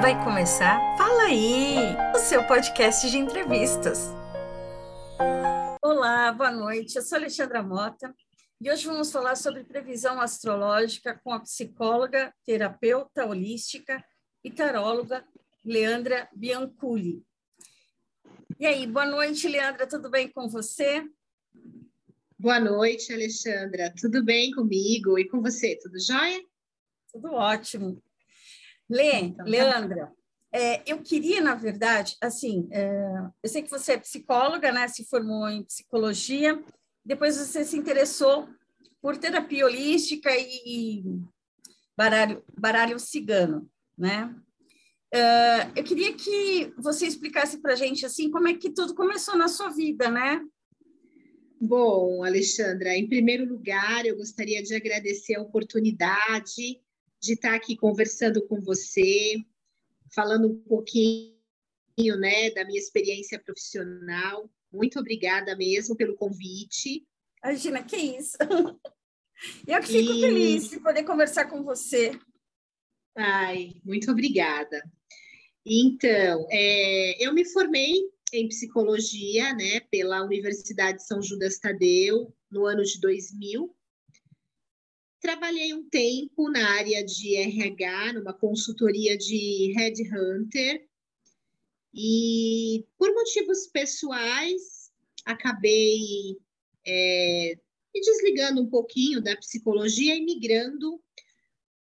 Vai começar Fala aí, o seu podcast de entrevistas. Olá, boa noite. Eu sou Alexandra Mota e hoje vamos falar sobre previsão astrológica com a psicóloga, terapeuta holística e taróloga Leandra Bianculi. E aí, boa noite, Leandra, tudo bem com você? Boa noite, Alexandra. Tudo bem comigo e com você? Tudo jóia? Tudo ótimo. Lê, então, tá Leandra, é, eu queria, na verdade, assim, é, eu sei que você é psicóloga, né? Se formou em psicologia, depois você se interessou por terapia holística e, baralho, baralho cigano, né? Uh, eu queria que você explicasse para a gente assim como é que tudo começou na sua vida, né? Bom, Alexandra, em primeiro lugar, eu gostaria de agradecer a oportunidade de estar aqui conversando com você, falando um pouquinho, né, da minha experiência profissional. Muito obrigada mesmo pelo convite. Imagina, que isso. Eu que fico e... feliz de poder conversar com você. Ai, muito obrigada. Então, é, eu me formei em psicologia, né, pela Universidade São Judas Tadeu, no ano de 2000. Trabalhei um tempo na área de RH, numa consultoria de headhunter, e por motivos pessoais acabei é, me desligando um pouquinho da psicologia e migrando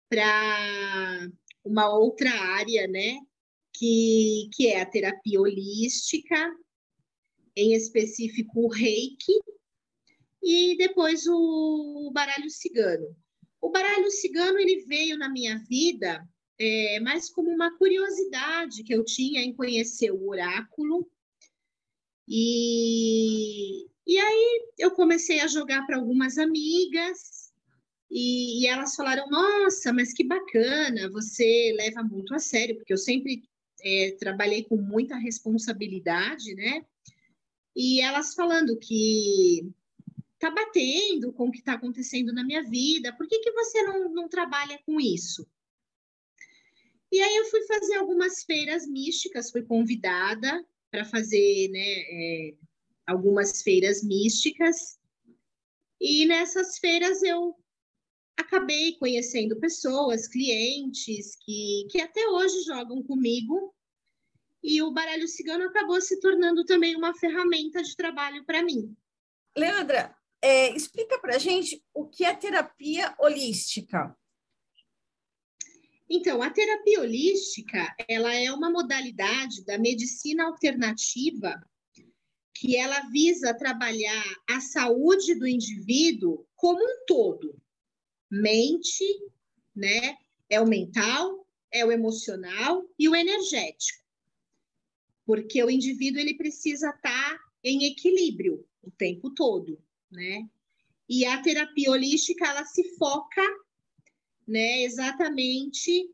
para uma outra área, né, que, que é a terapia holística, em específico o reiki, e depois o baralho cigano. O baralho cigano ele veio na minha vida é, mais como uma curiosidade que eu tinha em conhecer o oráculo. E, e aí eu comecei a jogar para algumas amigas e, e, elas falaram: Nossa, mas que bacana, você leva muito a sério, porque eu sempre é, trabalhei com muita responsabilidade, né? E elas falando que tá batendo com o que está acontecendo na minha vida, por que, que você não, não trabalha com isso? E aí eu fui fazer algumas feiras místicas, fui convidada para fazer né, é, algumas feiras místicas, e nessas feiras eu acabei conhecendo pessoas, clientes que, que até hoje jogam comigo. E o baralho cigano acabou se tornando também uma ferramenta de trabalho para mim. Leandra, é, explica para a gente o que é terapia holística. Então, a terapia holística, ela é uma modalidade da medicina alternativa que ela visa trabalhar a saúde do indivíduo como um todo mente, né? É o mental, é o emocional e o energético. Porque o indivíduo ele precisa estar em equilíbrio o tempo todo, né? E a terapia holística ela se foca, né, exatamente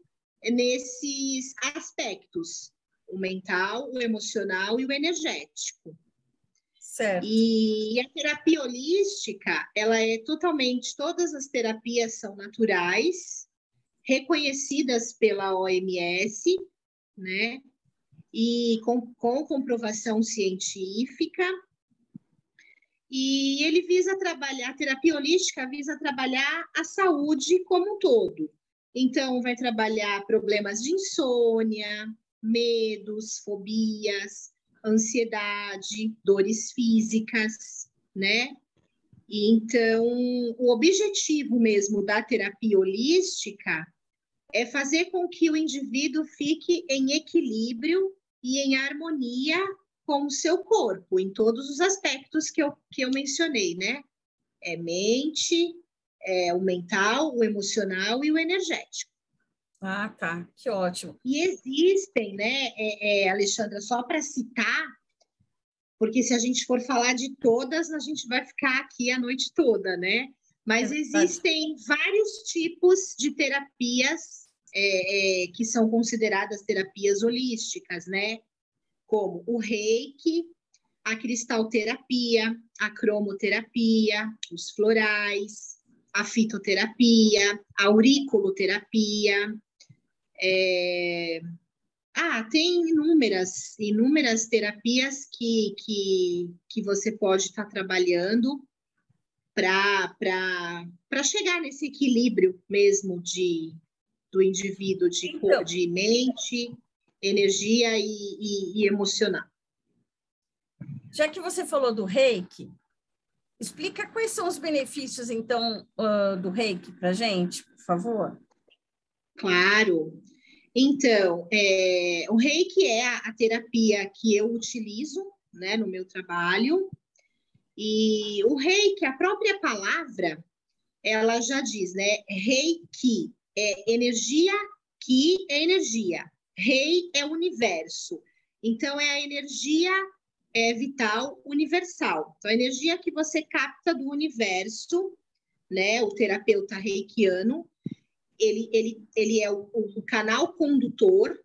nesses aspectos, o mental, o emocional e o energético. Certo. E a terapia holística, ela é totalmente, todas as terapias são naturais, reconhecidas pela OMS, né? E com, com comprovação científica. E ele visa trabalhar, a terapia holística visa trabalhar a saúde como um todo. Então, vai trabalhar problemas de insônia, medos, fobias, ansiedade, dores físicas, né? E então, o objetivo mesmo da terapia holística é fazer com que o indivíduo fique em equilíbrio e em harmonia com o seu corpo, em todos os aspectos que eu, que eu mencionei, né? É mente, é o mental, o emocional e o energético. Ah, tá, que ótimo. E existem, né, é, é, Alexandra, só para citar, porque se a gente for falar de todas, a gente vai ficar aqui a noite toda, né? Mas é existem vários tipos de terapias é, é, que são consideradas terapias holísticas, né? Como o reiki, a cristalterapia, a cromoterapia, os florais, a fitoterapia, a auriculoterapia, é, Ah, tem inúmeras, inúmeras terapias que, que, que você pode estar tá trabalhando para chegar nesse equilíbrio mesmo de, do indivíduo, de, então, de mente, energia e, e, e emocional. Já que você falou do reiki, explica quais são os benefícios, então, uh, do reiki para gente, por favor. Claro. Então, é, o reiki é a, a, terapia que eu utilizo né, no meu trabalho. E o reiki, a própria palavra, ela já diz, né? Reiki é energia, ki é energia. Rei é universo. Então, é a energia é, vital universal. Então, a energia que você capta do universo, né? O terapeuta reikiano, ele, ele, ele é o, o canal condutor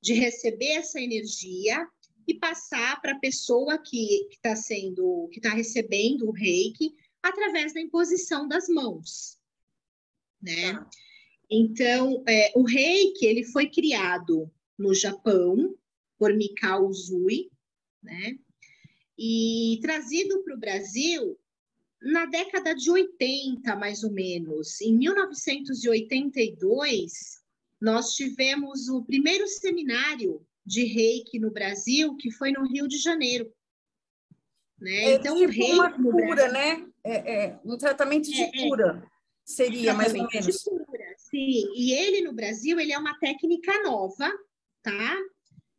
de receber essa energia e passar para a pessoa que está sendo, que está recebendo o reiki através da imposição das mãos, né? Tá. Então, é, o reiki ele foi criado no Japão por Mikao Uzui, né? E trazido para o Brasil na década de 80, mais ou menos. Em 1982, nós tivemos o primeiro seminário de reiki no Brasil, que foi no Rio de Janeiro. Né? É, então, tipo reiki uma cura, né? É, é, um tratamento de é, é. cura seria mais ou menos. Sim. E ele no Brasil, ele é uma técnica nova, tá?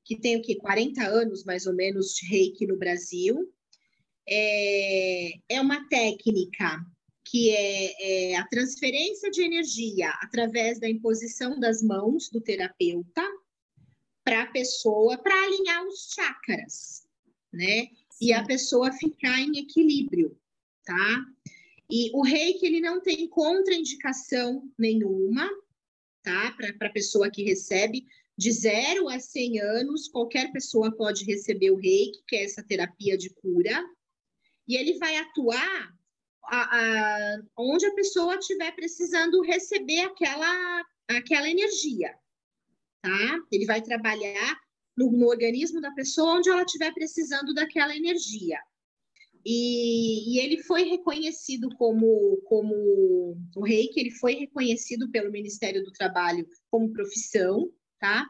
Que tem o quê? 40 anos mais ou menos de reiki no Brasil é, é uma técnica que é, é, a transferência de energia através da imposição das mãos do terapeuta para a pessoa, para alinhar os chakras, né? Sim. E a pessoa ficar em equilíbrio, tá? E o reiki, ele não tem contraindicação nenhuma, tá? Para a pessoa que recebe, de 0 a 100 anos, qualquer pessoa pode receber o reiki, que é essa terapia de cura, e ele vai atuar a, a, onde a pessoa estiver precisando receber aquela, aquela energia, tá? Ele vai trabalhar no, no organismo da pessoa onde ela estiver precisando daquela energia. E, e, ele foi reconhecido como, como o reiki, ele foi reconhecido pelo Ministério do Trabalho como profissão, tá?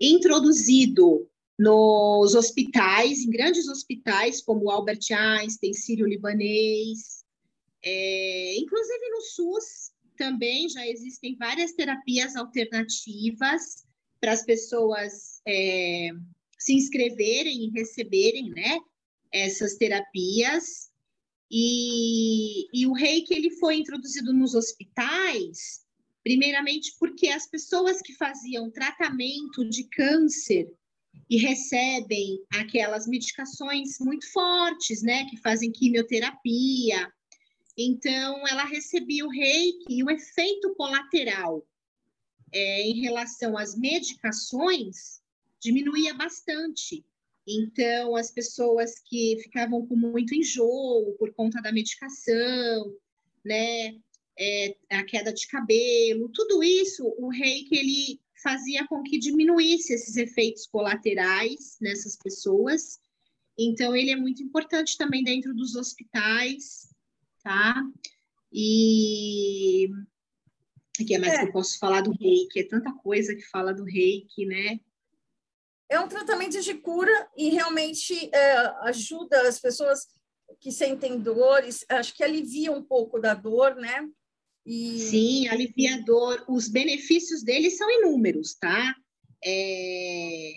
Introduzido nos hospitais, em grandes hospitais como Albert Einstein, Sírio-Libanês, é, inclusive no SUS também já existem várias terapias alternativas para as pessoas é, se inscreverem e receberem, né, essas terapias. E, e o reiki ele foi introduzido nos hospitais, primeiramente porque as pessoas que faziam tratamento de câncer e recebem aquelas medicações muito fortes, né, que fazem quimioterapia. Então, ela recebia o reiki e o efeito colateral é, em relação às medicações diminuía bastante. Então, as pessoas que ficavam com muito enjoo por conta da medicação, né, é, a queda de cabelo, tudo isso, o reiki ele fazia com que diminuísse esses efeitos colaterais nessas pessoas. Então, ele é muito importante também dentro dos hospitais, tá? E o que é mais é. que eu posso falar do reiki? É tanta coisa que fala do reiki, né? É um tratamento de cura e realmente é, ajuda as pessoas que sentem dores, acho que alivia um pouco da dor, né? E... Sim, aliviador. Os benefícios dele são inúmeros, tá? É...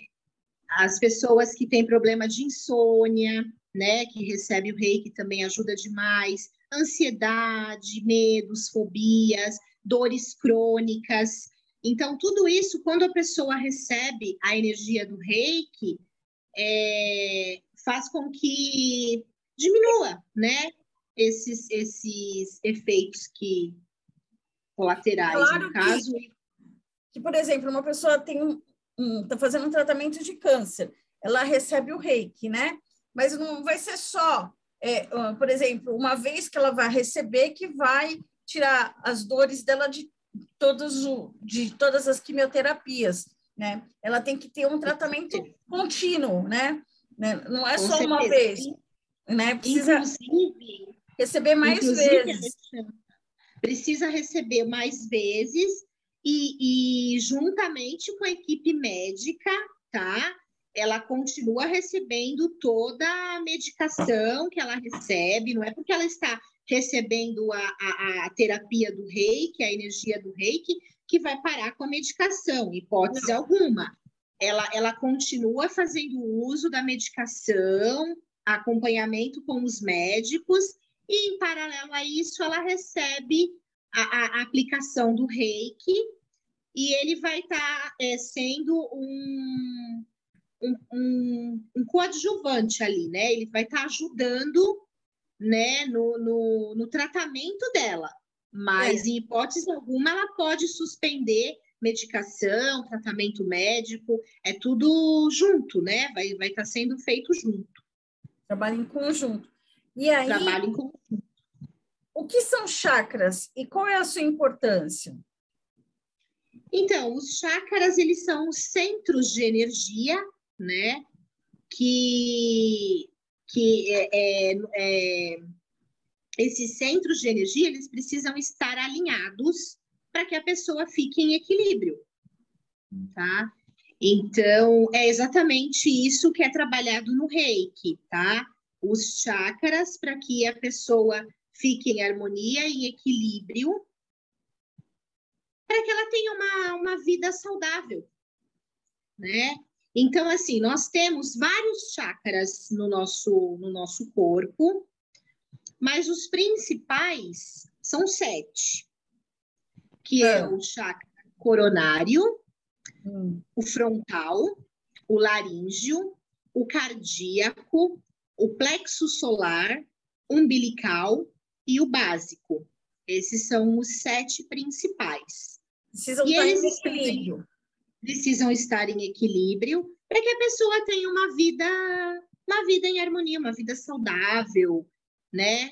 As pessoas que têm problema de insônia, né, que recebe o reiki também ajuda demais. Ansiedade, medos, fobias, dores crônicas. Então, tudo isso, quando a pessoa recebe a energia do reiki, é... faz com que diminua, né, esses, esses efeitos que colaterais, claro no caso. Que, que, por exemplo, uma pessoa tem um, está fazendo um tratamento de câncer, ela recebe o reiki, né? Mas não vai ser só, é, por exemplo, uma vez que ela vai receber, que vai tirar as dores dela de, todos o, de todas as quimioterapias. né? Ela tem que ter um tratamento contínuo, né? né? Não é Com só uma vez, né? Precisa Inclusive, receber mais vezes. Precisa receber mais vezes e, e juntamente com a equipe médica, tá? Ela continua recebendo toda a medicação que ela recebe, não é porque ela está recebendo a, a, a terapia do reiki, a energia do reiki, que vai parar com a medicação, hipótese alguma. Ela, ela continua fazendo uso da medicação, acompanhamento com os médicos, e em paralelo a isso, ela recebe a, a- aplicação do reiki, e ele vai estar sendo um, um, um, um coadjuvante ali, né? Ele vai estar ajudando né, no, no, no tratamento dela. Mas, em hipótese alguma, ela pode suspender medicação, tratamento médico, é tudo junto, né? Vai vai estar sendo feito junto. Trabalho em conjunto. E aí, Trabalho em conjunto. o que são chakras e qual é a sua importância? Então, os chakras, eles são os centros de energia, né? Que, que é, é, é, esses centros de energia, eles precisam estar alinhados para que a pessoa fique em equilíbrio, tá? Então, é exatamente isso que é trabalhado no reiki, tá? Os chakras, para que a pessoa fique em harmonia, em equilíbrio, para que ela tenha uma, uma vida saudável, né? Então, assim, nós temos vários chakras no nosso, no nosso corpo, mas os principais são sete, que é Ah. o chakra coronário, Hum, o frontal, o laríngeo, o cardíaco, o plexo solar, umbilical e o básico. Esses são os sete principais. Precisam E estar em equilíbrio. Precisam estar em equilíbrio para que a pessoa tenha uma vida, uma vida em harmonia, uma vida saudável, né?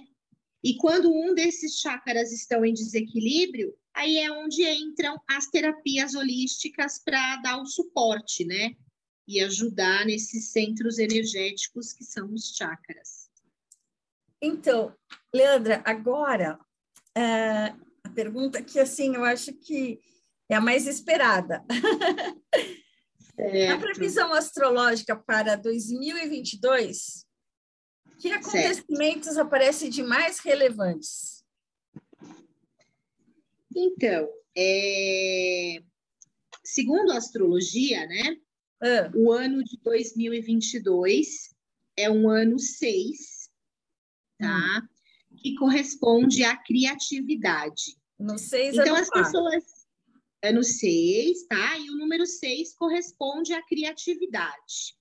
E quando um desses chakras estão em desequilíbrio, aí é onde entram as terapias holísticas para dar o suporte, né? E ajudar nesses centros energéticos que são os chakras. Então, Leandra, agora é, a pergunta que assim eu acho que é a mais esperada. A previsão astrológica para 2022, que acontecimentos aparecem de mais relevantes? Então, é, segundo a astrologia, né? Ah, O ano de 2022 é um ano 6, tá? Que corresponde à criatividade. no seis Então, ano as par. pessoas. Ano 6, tá? E o número 6 corresponde à criatividade.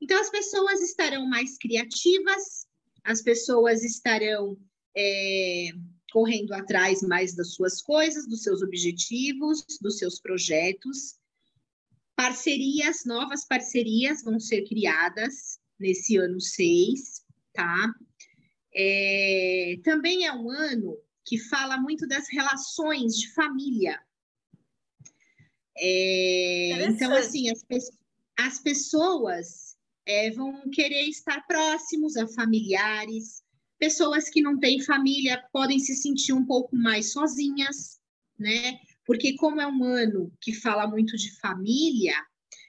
Então, as pessoas estarão mais criativas, as pessoas estarão é, correndo atrás mais das suas coisas, dos seus objetivos, dos seus projetos. Parcerias, novas parcerias vão ser criadas nesse ano 6, tá? É, também é um ano que fala muito das relações de família. É, então, assim, as, pe- as pessoas é, vão querer estar próximos a familiares. Pessoas que não têm família podem se sentir um pouco mais sozinhas, né? Porque como é um ano que fala muito de família,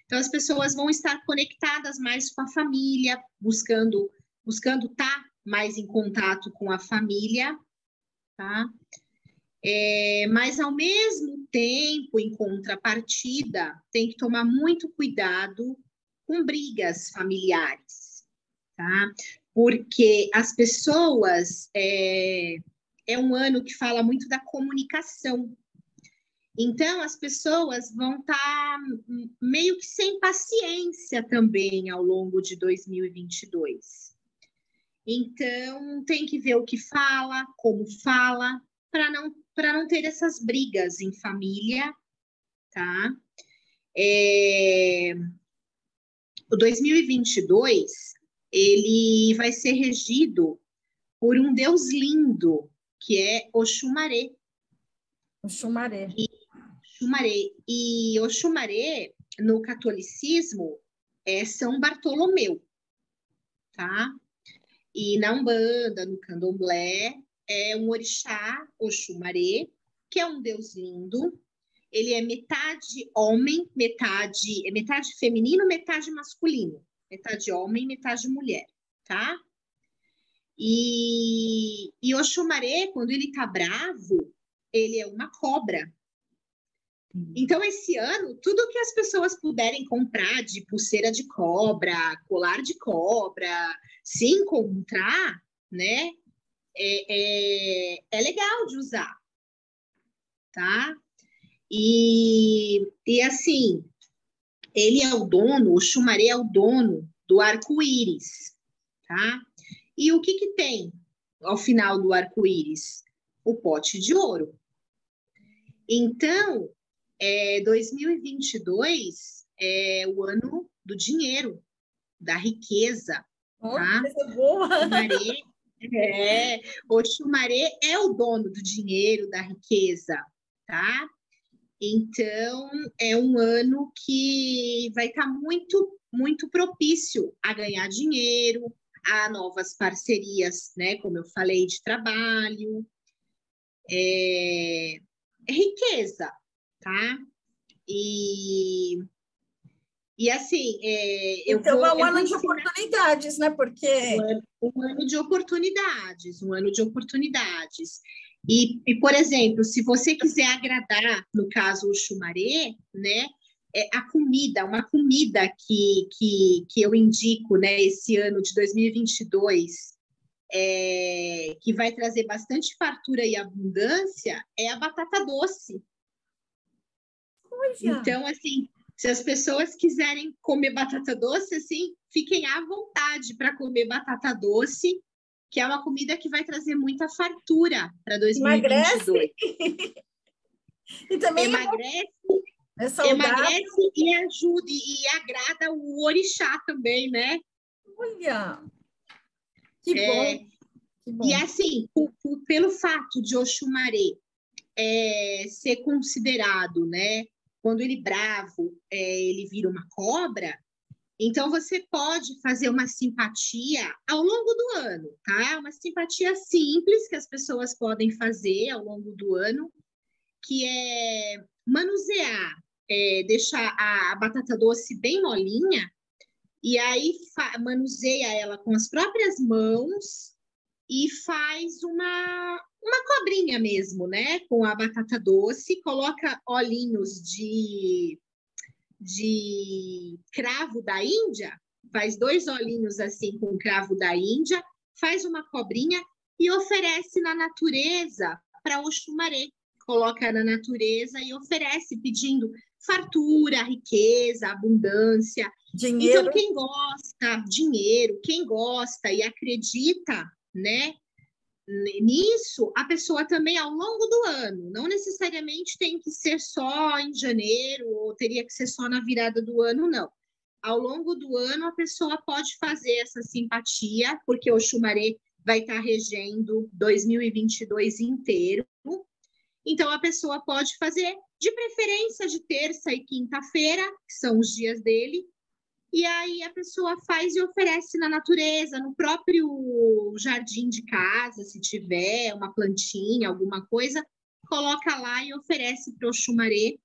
então as pessoas vão estar conectadas mais com a família, buscando buscando estar mais em contato com a família, tá? É, mas ao mesmo tempo, em contrapartida, tem que tomar muito cuidado com brigas familiares, tá? Porque as pessoas é, é um ano que fala muito da comunicação. Então, as pessoas vão estar meio que sem paciência também ao longo de 2022. Então, tem que ver o que fala, como fala, para não, para não ter essas brigas em família, tá? É, O 2022, ele vai ser regido por um deus lindo, que é Oxumaré. O chumaré. Oxumaré. E Oxumaré, no catolicismo, é São Bartolomeu, tá? E na Umbanda, no Candomblé, é um orixá, Oxumaré, que é um deus lindo. Ele é metade homem, metade, é metade feminino, metade masculino. Metade homem, metade mulher, tá? E, e Oxumaré, quando ele tá bravo, ele é uma cobra. Então, esse ano, tudo que as pessoas puderem comprar de pulseira de cobra, colar de cobra, se encontrar, né, é, é, é legal de usar, tá? E, e assim, ele é o dono, o Xumaré é o dono do arco-íris, tá? E o que que tem ao final do arco-íris? O pote de ouro. Então, é, 2022 é o ano do dinheiro, da riqueza. Oh, tá? boa! Xumaré, é, o Xumaré é o dono do dinheiro, da riqueza, tá? Então, é um ano que vai estar tá muito, muito propício a ganhar dinheiro, a novas parcerias, né? Como eu falei, de trabalho. É, é riqueza, tá? E, e assim, é, eu então vou, é um ano de oportunidades, né? Porque um ano, um ano, de oportunidades, um ano de oportunidades. E, e, por exemplo, se você quiser agradar, no caso o chumaré, né? É a comida, uma comida que, que, que eu indico, né? Esse ano de 2022, é, que vai trazer bastante fartura e abundância, é a batata doce. Então, assim, se as pessoas quiserem comer batata doce, assim, fiquem à vontade para comer batata doce, que é uma comida que vai trazer muita fartura para 2022. Emagrece. e também é emagrece, é emagrece e ajuda e agrada o orixá também, né? Olha, que é, bom. Que bom. E assim, por, por, pelo fato de Oxumaré é, ser considerado, né, quando ele bravo, é, ele vira uma cobra, então você pode fazer uma simpatia ao longo do ano, tá? Uma simpatia simples que as pessoas podem fazer ao longo do ano, que é manusear, é, deixar a, a, batata doce bem molinha, e aí manuseia ela com as próprias mãos e faz uma, uma cobrinha mesmo, né? Com a batata doce, coloca olhinhos de, de cravo da Índia, faz dois olhinhos assim com cravo da Índia, faz uma cobrinha e oferece na natureza para o chumaré. Coloca na natureza e oferece pedindo fartura, riqueza, abundância. Dinheiro. Então, quem gosta, dinheiro, quem gosta e acredita, né, nisso, a pessoa também, ao longo do ano, não necessariamente tem que ser só em janeiro, ou teria que ser só na virada do ano, não. Ao longo do ano, a pessoa pode fazer essa simpatia, porque o Xumaré vai estar regendo 2022 inteiro. Então, a pessoa pode fazer, de preferência, de terça e quinta-feira, que são os dias dele, e aí a pessoa faz e oferece na natureza, no próprio jardim de casa, se tiver uma plantinha, alguma coisa, coloca lá e oferece para o chumaré,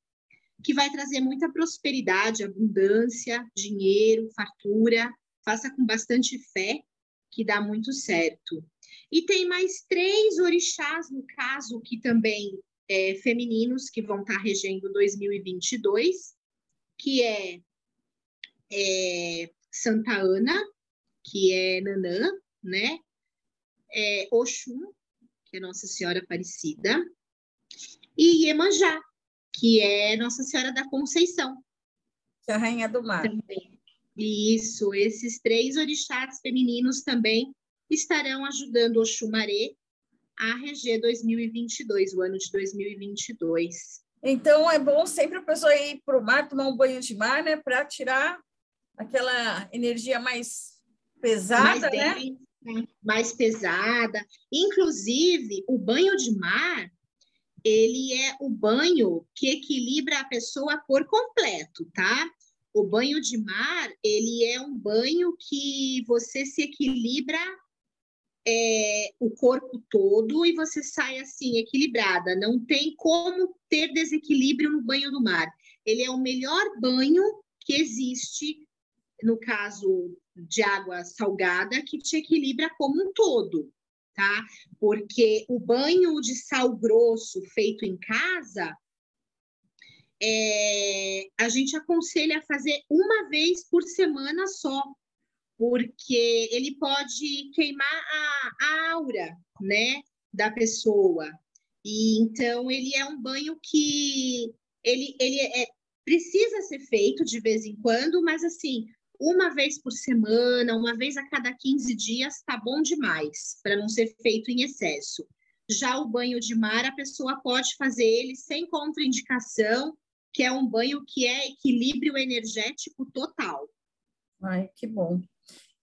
que vai trazer muita prosperidade, abundância, dinheiro, fartura. Faça com bastante fé, que dá muito certo. E tem mais três orixás, no caso, que também é, femininos, que vão estar regendo 2022, que é é, Santa Ana, que é Nanã, né? É, Oxum, que é Nossa Senhora Aparecida, e Iemanjá, que é Nossa Senhora da Conceição. Que é a Rainha do Mar. Também. Isso, esses três orixás femininos também estarão ajudando o Xumaré a reger 2022, o ano de 2022. Então, é bom sempre a pessoa ir para o mar, tomar um banho de mar, né, para tirar aquela energia mais pesada, mais né? Densa, mais pesada. Inclusive, o banho de mar, ele é o banho que equilibra a pessoa por completo, tá? O banho de mar, ele é um banho que você se equilibra é, o corpo todo e você sai assim, equilibrada. Não tem como ter desequilíbrio no banho do mar. Ele é o melhor banho que existe, no caso de água salgada, que te equilibra como um todo tá? Porque o banho de sal grosso feito em casa, é, a gente aconselha a fazer uma vez por semana só, porque ele pode queimar a, a aura, né, da pessoa. E então ele é um banho que ele, ele é, precisa ser feito de vez em quando, mas assim, uma vez por semana, uma vez a cada 15 dias, tá bom demais, para não ser feito em excesso. Já o banho de mar, a pessoa pode fazer ele sem contraindicação, que é um banho que é equilíbrio energético total. Ai, que bom.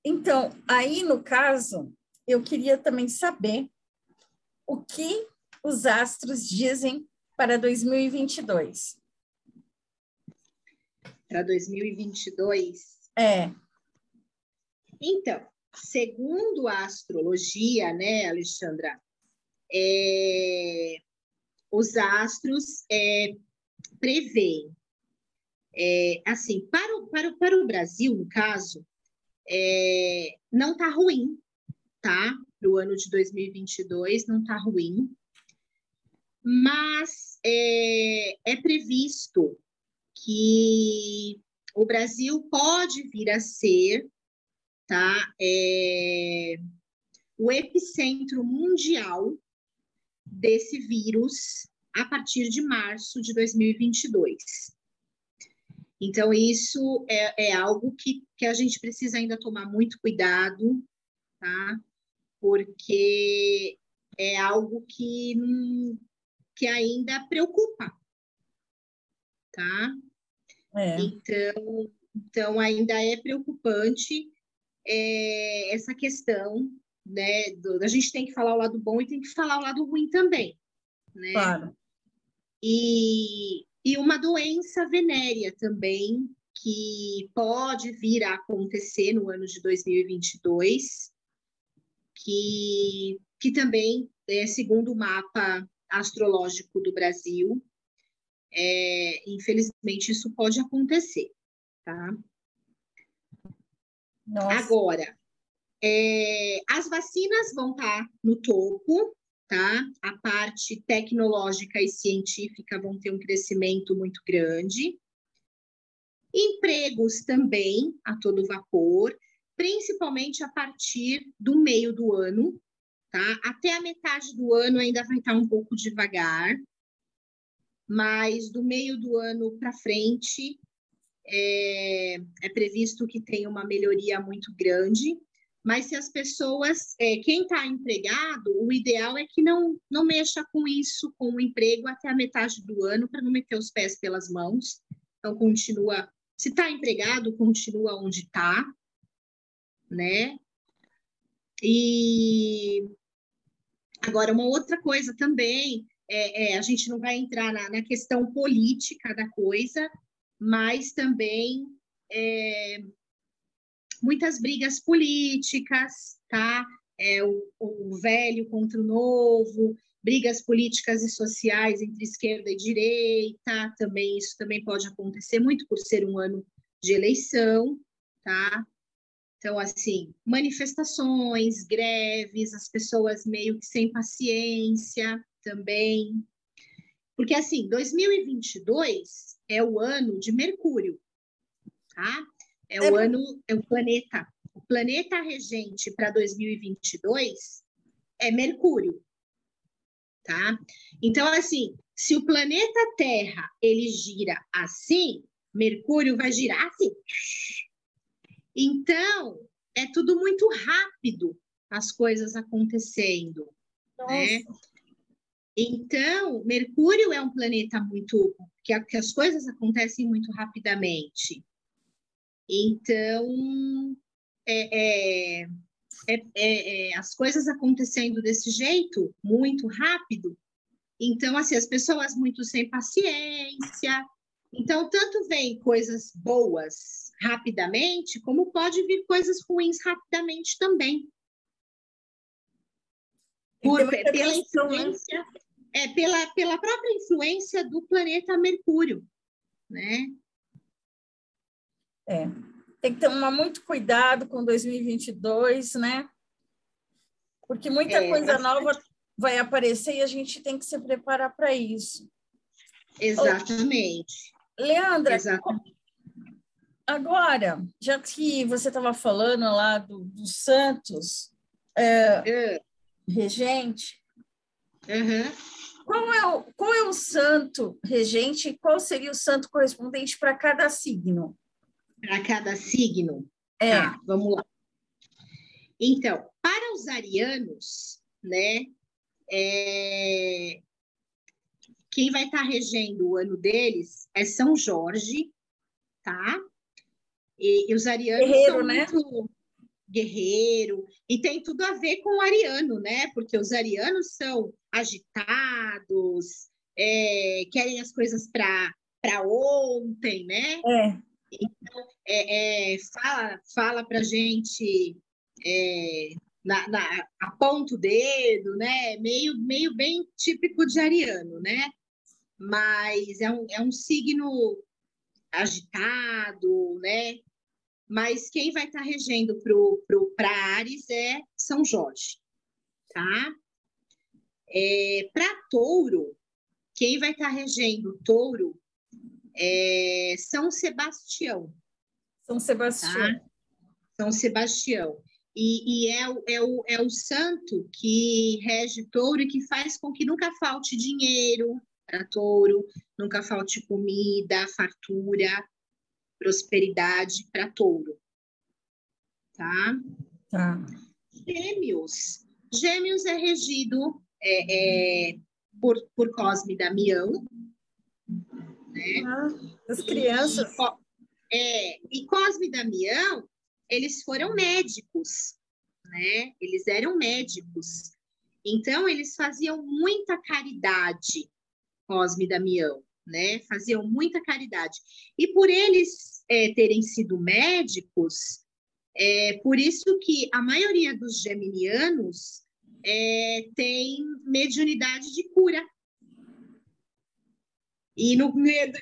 Então, aí no caso, eu queria também saber o que os astros dizem para 2022. Para 2022, é. Então, segundo a astrologia, né, Alexandra, é, os astros é, preveem, é, assim, para o, para, o, para o Brasil, no caso, é, não está ruim, tá? Para o ano de 2022, não está ruim, mas é, é previsto que o Brasil pode vir a ser tá, é, o epicentro mundial desse vírus a partir de março de 2022. Então, isso é, é algo que, que a gente precisa ainda tomar muito cuidado, tá? Porque é algo que, que ainda preocupa, tá? É. Então, então, ainda é preocupante é, essa questão, né? Do, a gente tem que falar o lado bom e tem que falar o lado ruim também, né? Claro. E, e uma doença venérea também, que pode vir a acontecer no ano de 2022, que, que também, é, segundo o mapa astrológico do Brasil, é, infelizmente isso pode acontecer, tá? Nossa. Agora, é, as vacinas vão estar tá no topo, tá? A parte tecnológica e científica vão ter um crescimento muito grande. Empregos também a todo vapor, principalmente a partir do meio do ano, tá? Até a metade do ano ainda vai estar tá um pouco devagar, mas do meio do ano para frente é, é, previsto que tenha uma melhoria muito grande. Mas se as pessoas, é, quem está empregado, o ideal é que não, não mexa com isso, com o emprego até a metade do ano, para não meter os pés pelas mãos. Então, continua. Se está empregado, continua onde está, né? E agora, uma outra coisa também é, é, a gente não vai entrar na, na, questão política da coisa, mas também é, muitas brigas políticas, tá? É, o, o, velho contra o novo, brigas políticas e sociais entre esquerda e direita, também isso também pode acontecer muito por ser um ano de eleição, tá? Então, assim, manifestações, greves, as pessoas meio que sem paciência, também. Porque, assim, 2022 é o ano de Mercúrio, tá? É o é... ano, é o planeta. O planeta regente para 2022 é Mercúrio, tá? Então, assim, se o planeta Terra ele gira assim, Mercúrio vai girar assim. Então, é tudo muito rápido as coisas acontecendo, né? Nossa. né? Então, Mercúrio é um planeta muito que, que as coisas acontecem muito rapidamente. Então, é, é, é, é, as coisas acontecendo desse jeito, muito rápido, Então, assim, as pessoas muito sem paciência. Então, tanto vem coisas boas rapidamente, como pode vir coisas ruins rapidamente também. Por, pela né? influência, né? é, pela, pela própria influência do planeta Mercúrio, né? É, tem que tomar muito cuidado com 2022, né? Porque muita é, coisa bastante. nova vai aparecer e a gente tem que se preparar para isso. Exatamente. Leandra, Exatamente. agora, já que você estava falando lá do, do Santos é, é. Regente, uhum. qual, é o, qual é o santo regente e qual seria o santo correspondente para cada signo? Para cada signo? É. Tá, vamos lá. Então, para os arianos, né, é... Quem vai estar tá regendo o ano deles é São Jorge, tá? E, e os arianos guerreiro, são né? muito guerreiro, e tem tudo a ver com o ariano, né? Porque os arianos são agitados, é, querem as coisas para ontem, né? É. Então, é, é, fala, fala para gente é, na, na, aponta o dedo, né? Meio, meio bem típico de ariano, né? Mas é um, é um signo agitado, né? Mas quem vai estar tá regendo para Ares é São Jorge, tá? É, para Touro, quem vai estar tá regendo Touro é São Sebastião. São Sebastião. Tá? São Sebastião. E, e é, é, o, é o santo que rege touro e que faz com que nunca falte dinheiro para touro, nunca falte comida, fartura, prosperidade para touro. Tá? Tá. Gêmeos. Gêmeos é regido é, é, por, por Cosme Damião. Né? Ah, as crianças. E, é, e Cosme Damião eles foram médicos, né? Eles eram médicos. Então, eles faziam muita caridade, Cosme e Damião, né? Faziam muita caridade. E por eles é, terem sido médicos, é por isso que a maioria dos geminianos é, tem mediunidade de cura. E no,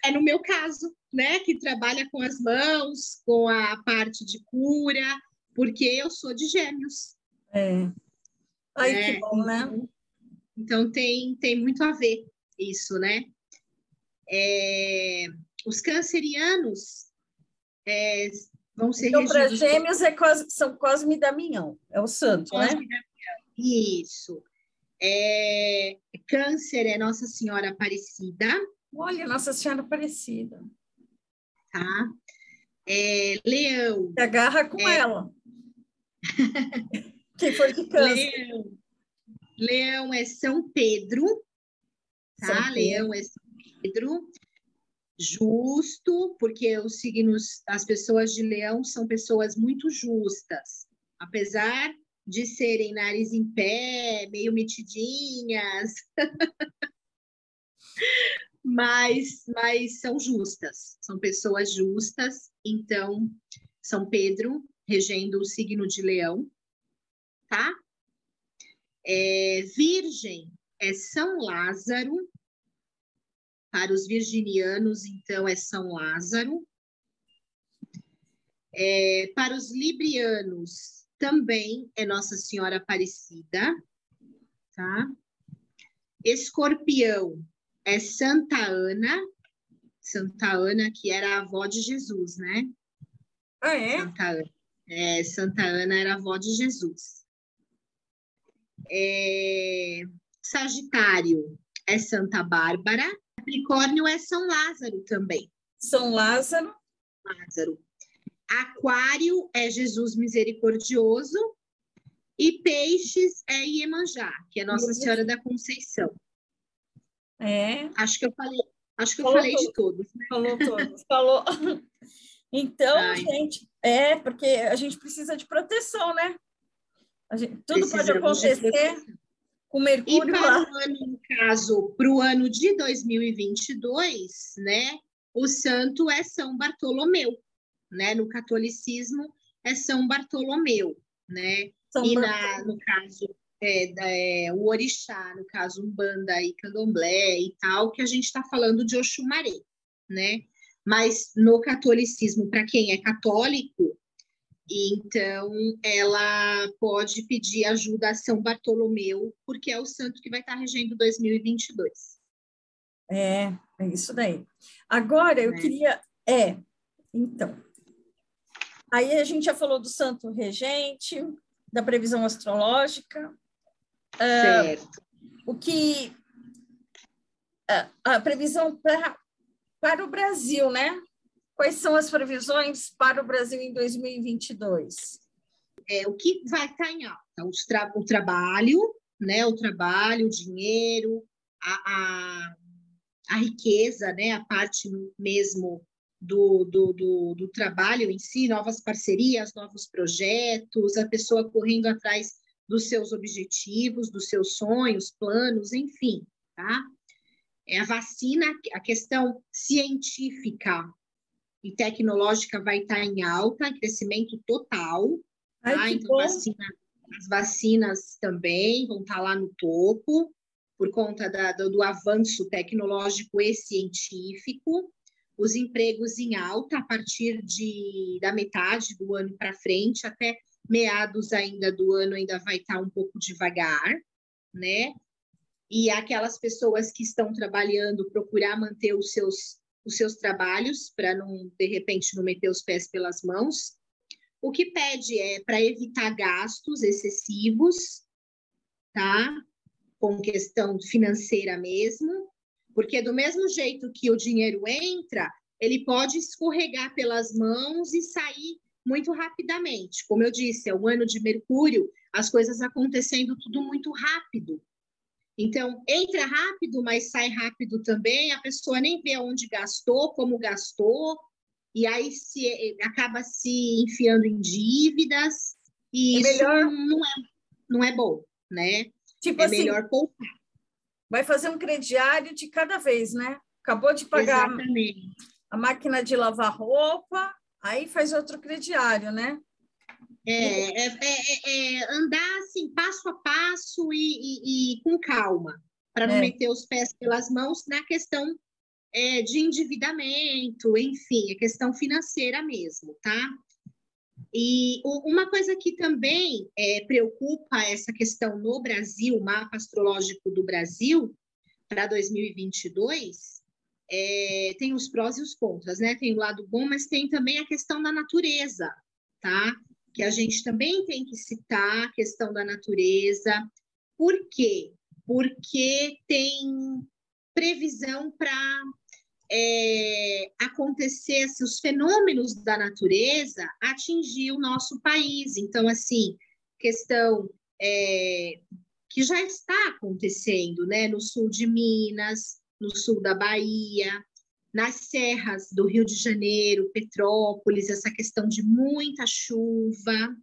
é no meu caso, né, que trabalha com as mãos, com a parte de cura, porque eu sou de gêmeos. É. Ai, é, que bom, né? Então, então, tem, tem muito a ver isso, né? É, os cancerianos é, vão ser então, para gêmeos é Cos, são Cosme e Damião, é o santo, né? Cosme né? Isso. É, câncer é Nossa Senhora Aparecida. Olha, Nossa Senhora Aparecida tá? É, leão. Se agarra com é... ela. Quem for de câncer. Leão. Leão é São Pedro, tá? São Pedro. Leão é São Pedro. Justo, porque os signos, as pessoas de leão são pessoas muito justas. Apesar de serem nariz em pé, meio metidinhas. mas, mas são justas, são pessoas justas. Então, São Pedro, regendo o signo de Leão, tá? É, virgem é São Lázaro, para os virginianos, então, é São Lázaro. É, para os librianos, também é Nossa Senhora Aparecida, tá? Escorpião é Santa Ana, Santa Ana, que era a avó de Jesus, né? Ah, é? Santa Ana, é, Santa Ana era a avó de Jesus. É, Sagitário é Santa Bárbara. Capricórnio é São Lázaro também. São Lázaro. Lázaro. Aquário é Jesus Misericordioso. E Peixes é Iemanjá, que é Nossa Senhora da Conceição. É. Acho que eu falei, acho que eu falei de todos. Né? Falou todos, falou. Então, Ai. gente, é porque a gente precisa de proteção, né? Gente, tudo pode acontecer. Com Mercúrio e para o ano, no caso, para o ano de 2022, né, o santo é São Bartolomeu, né, no catolicismo é São Bartolomeu, né, São e na, no caso é, é, o orixá, no caso Umbanda e Candomblé e tal, que a gente está falando de Oxumaré, né, mas no catolicismo, para quem é católico, então, ela pode pedir ajuda a São Bartolomeu, porque é o santo que vai estar regendo 2022. É, é isso daí. Agora, eu é. queria. É, então. Aí a gente já falou do santo regente, da previsão astrológica. Ah, certo. Uh, o que. Uh, a previsão pra, para o Brasil, né? Quais são as previsões para o Brasil em 2022? É, o que vai estar tá em alta? O, tra o trabalho, né? o trabalho, o dinheiro, a, a, a riqueza, né? a parte mesmo do, do, do, do, trabalho em si, novas parcerias, novos projetos, a pessoa correndo atrás dos seus objetivos, dos seus sonhos, planos, enfim, tá? É a vacina, a questão científica e tecnológica vai estar em alta, crescimento total. Ai, tá? Então, vacina, as vacinas também vão estar lá no topo, por conta da, do, do avanço tecnológico e científico. Os empregos em alta a partir de, da metade do ano para frente, até meados ainda do ano ainda vai estar um pouco devagar, né? E aquelas pessoas que estão trabalhando, procurar manter os seus os seus trabalhos para não, de repente, não meter os pés pelas mãos. O que pede é para evitar gastos excessivos, tá? Com questão financeira mesmo, porque do mesmo jeito que o dinheiro entra, ele pode escorregar pelas mãos e sair muito rapidamente. Como eu disse, é o ano de Mercúrio, as coisas acontecendo tudo muito rápido. Então, entra rápido, mas sai rápido também, a pessoa nem vê onde gastou, como gastou, e aí se eh, acaba se enfiando em dívidas, e é isso melhor... não, é, não é bom, né? Tipo é assim, melhor poupar. Vai fazer um crediário de cada vez, né? Acabou de pagar Exatamente. a máquina de lavar roupa, aí faz outro crediário, né? É, é, é, é, andar assim, passo a passo e, e, e com calma, para não é. meter os pés pelas mãos na questão é, de endividamento, enfim, a questão financeira mesmo, tá? E uma coisa que também é, preocupa essa questão no Brasil, o mapa astrológico do Brasil para 2022, é, tem os prós e os contras, né? Tem o lado bom, mas tem também a questão da natureza, tá? Que a gente também tem que citar a questão da natureza. Por quê? Porque tem previsão para é, acontecer assim, os fenômenos da natureza atingir o nosso país. Então, assim, questão é, que já está acontecendo, né? No sul de Minas, no sul da Bahia, nas serras do Rio de Janeiro, Petrópolis, essa questão de muita chuva,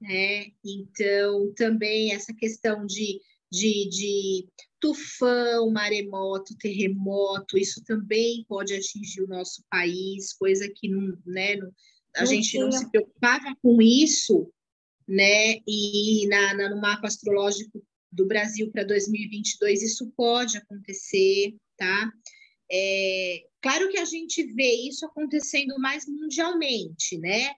né? Então, também essa questão de, de, de tufão, maremoto, terremoto, isso também pode atingir o nosso país, coisa que não, né, não, a não gente tinha. não se preocupava com isso, né? E na, na, no mapa astrológico do Brasil para 2022 isso pode acontecer, tá? É, claro que a gente vê isso acontecendo mais mundialmente, né?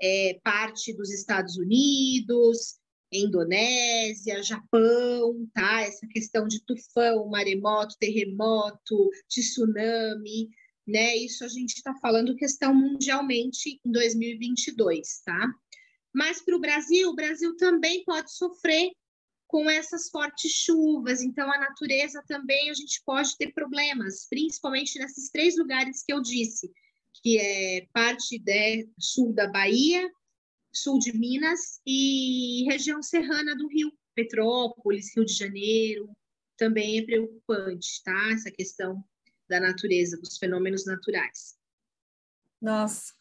É, parte dos Estados Unidos, Indonésia, Japão, tá? Essa questão de tufão, maremoto, terremoto, tsunami, né? Isso a gente está falando questão mundialmente em 2022, tá? Mas para o Brasil, o Brasil também pode sofrer com essas fortes chuvas. Então, a natureza também a gente pode ter problemas, principalmente nesses três lugares que eu disse, que é parte de, sul da Bahia, sul de Minas e região serrana do Rio, Petrópolis, Rio de Janeiro, também é preocupante, tá? Essa questão da natureza, dos fenômenos naturais. Nossa.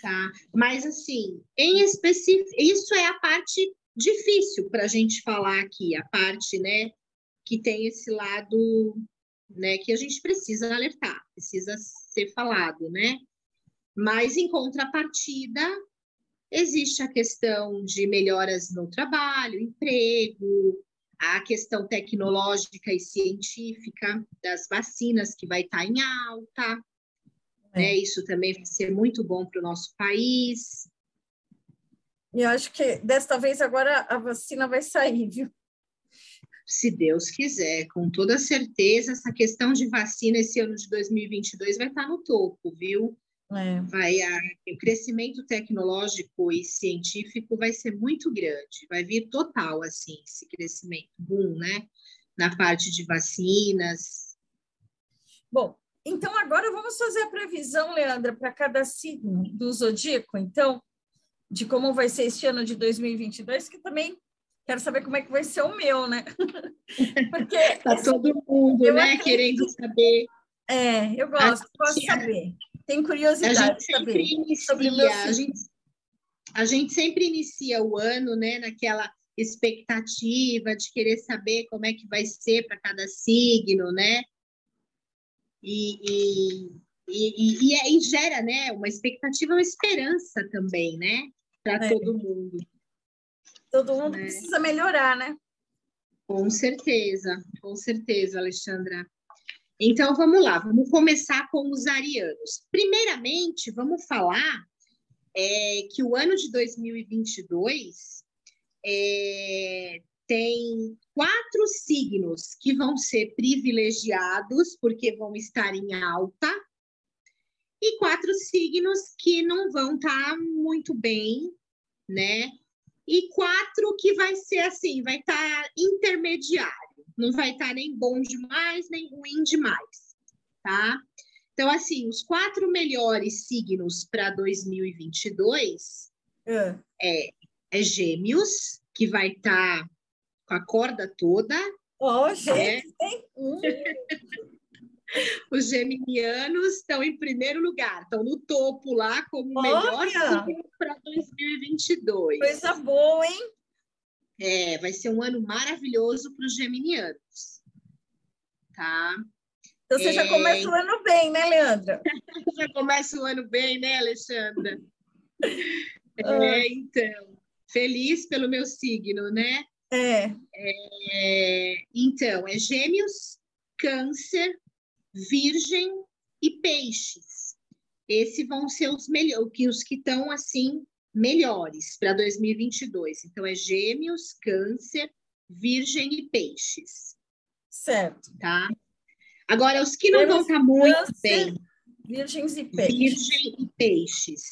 Tá? Mas, assim, em específico, isso é a parte difícil para a gente falar aqui, a parte, né, que tem esse lado, né, que a gente precisa alertar, precisa ser falado, né? Mas em contrapartida, existe a questão de melhoras no trabalho, emprego, a questão tecnológica e científica das vacinas que vai estar em alta, é. né? Isso também vai ser muito bom para o nosso país. E eu acho que desta vez agora a vacina vai sair, viu? Se Deus quiser, com toda certeza, essa questão de vacina esse ano de 2022 vai estar no topo, viu? É. Vai, a, o crescimento tecnológico e científico vai ser muito grande, vai vir total, assim, esse crescimento, boom, né? Na parte de vacinas. Bom, então agora vamos fazer a previsão, Leandra, para cada signo do zodíaco, então, de como vai ser este ano de 2022, que também quero saber como é que vai ser o meu, né? Porque tá todo mundo, né, acredito... querendo saber. É, eu gosto, gosto de saber. Tenho curiosidade a gente sempre inicia, sobre o meu a gente, a gente sempre inicia o ano, né, naquela expectativa de querer saber como é que vai ser para cada signo, né? E, e, e, e, e, gera, né, uma expectativa, uma esperança também, né, para é. todo mundo. Todo mundo né? precisa melhorar, né? Com certeza, com certeza, Alexandra. Então, vamos lá, vamos começar com os arianos. Primeiramente, vamos falar é, que o ano de 2022 é, tem quatro signos que vão ser privilegiados, porque vão estar em alta, e quatro signos que não vão estar muito bem, né? e quatro que vai ser assim, vai estar tá intermediário, não vai estar tá nem bom demais, nem ruim demais, tá? Então, assim, os quatro melhores signos para 2022 é. é, é Gêmeos, que vai estar tá com a corda toda. Oh, gente, né? Hum. Os geminianos estão em primeiro lugar, estão no topo lá como o melhor para 2022. Coisa boa, hein? É, vai ser um ano maravilhoso para os geminianos. Tá? Então você é... já começa o ano bem, né, Leandra? já começa o ano bem, né, Alexandra? é, então, feliz pelo meu signo, né? É. é. Então, é Gêmeos, Câncer, Virgem e Peixes. Esses vão ser os melhores, os que estão assim melhores para 2022. Então é Gêmeos, Câncer, Virgem e Peixes. Certo. Tá? Agora os que não vão estar tá muito câncer, bem. Virgens e Peixes. Virgem e Peixes.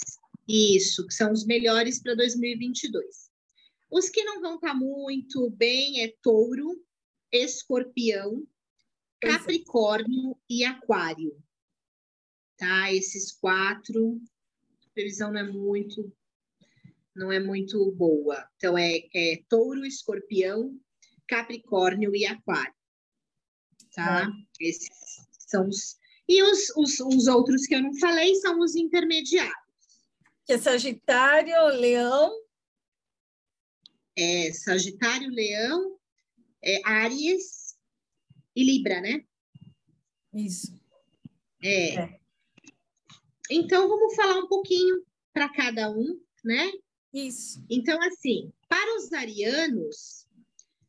Isso, que são os melhores para 2022. Os que não vão estar tá muito bem é Touro, Escorpião. Capricórnio e Aquário. Tá? Esses quatro, a previsão não é muito não é muito boa. Então é, é Touro, Escorpião, Capricórnio e Aquário. Tá? Ah. Esses são os e os, os, os outros que eu não falei são os intermediários. Que é Sagitário, Leão. É Sagitário, Leão, é Áries, e Libra, né? Isso. É. é. Então, vamos falar um pouquinho para cada um, né? Isso. Então, assim, para os arianos,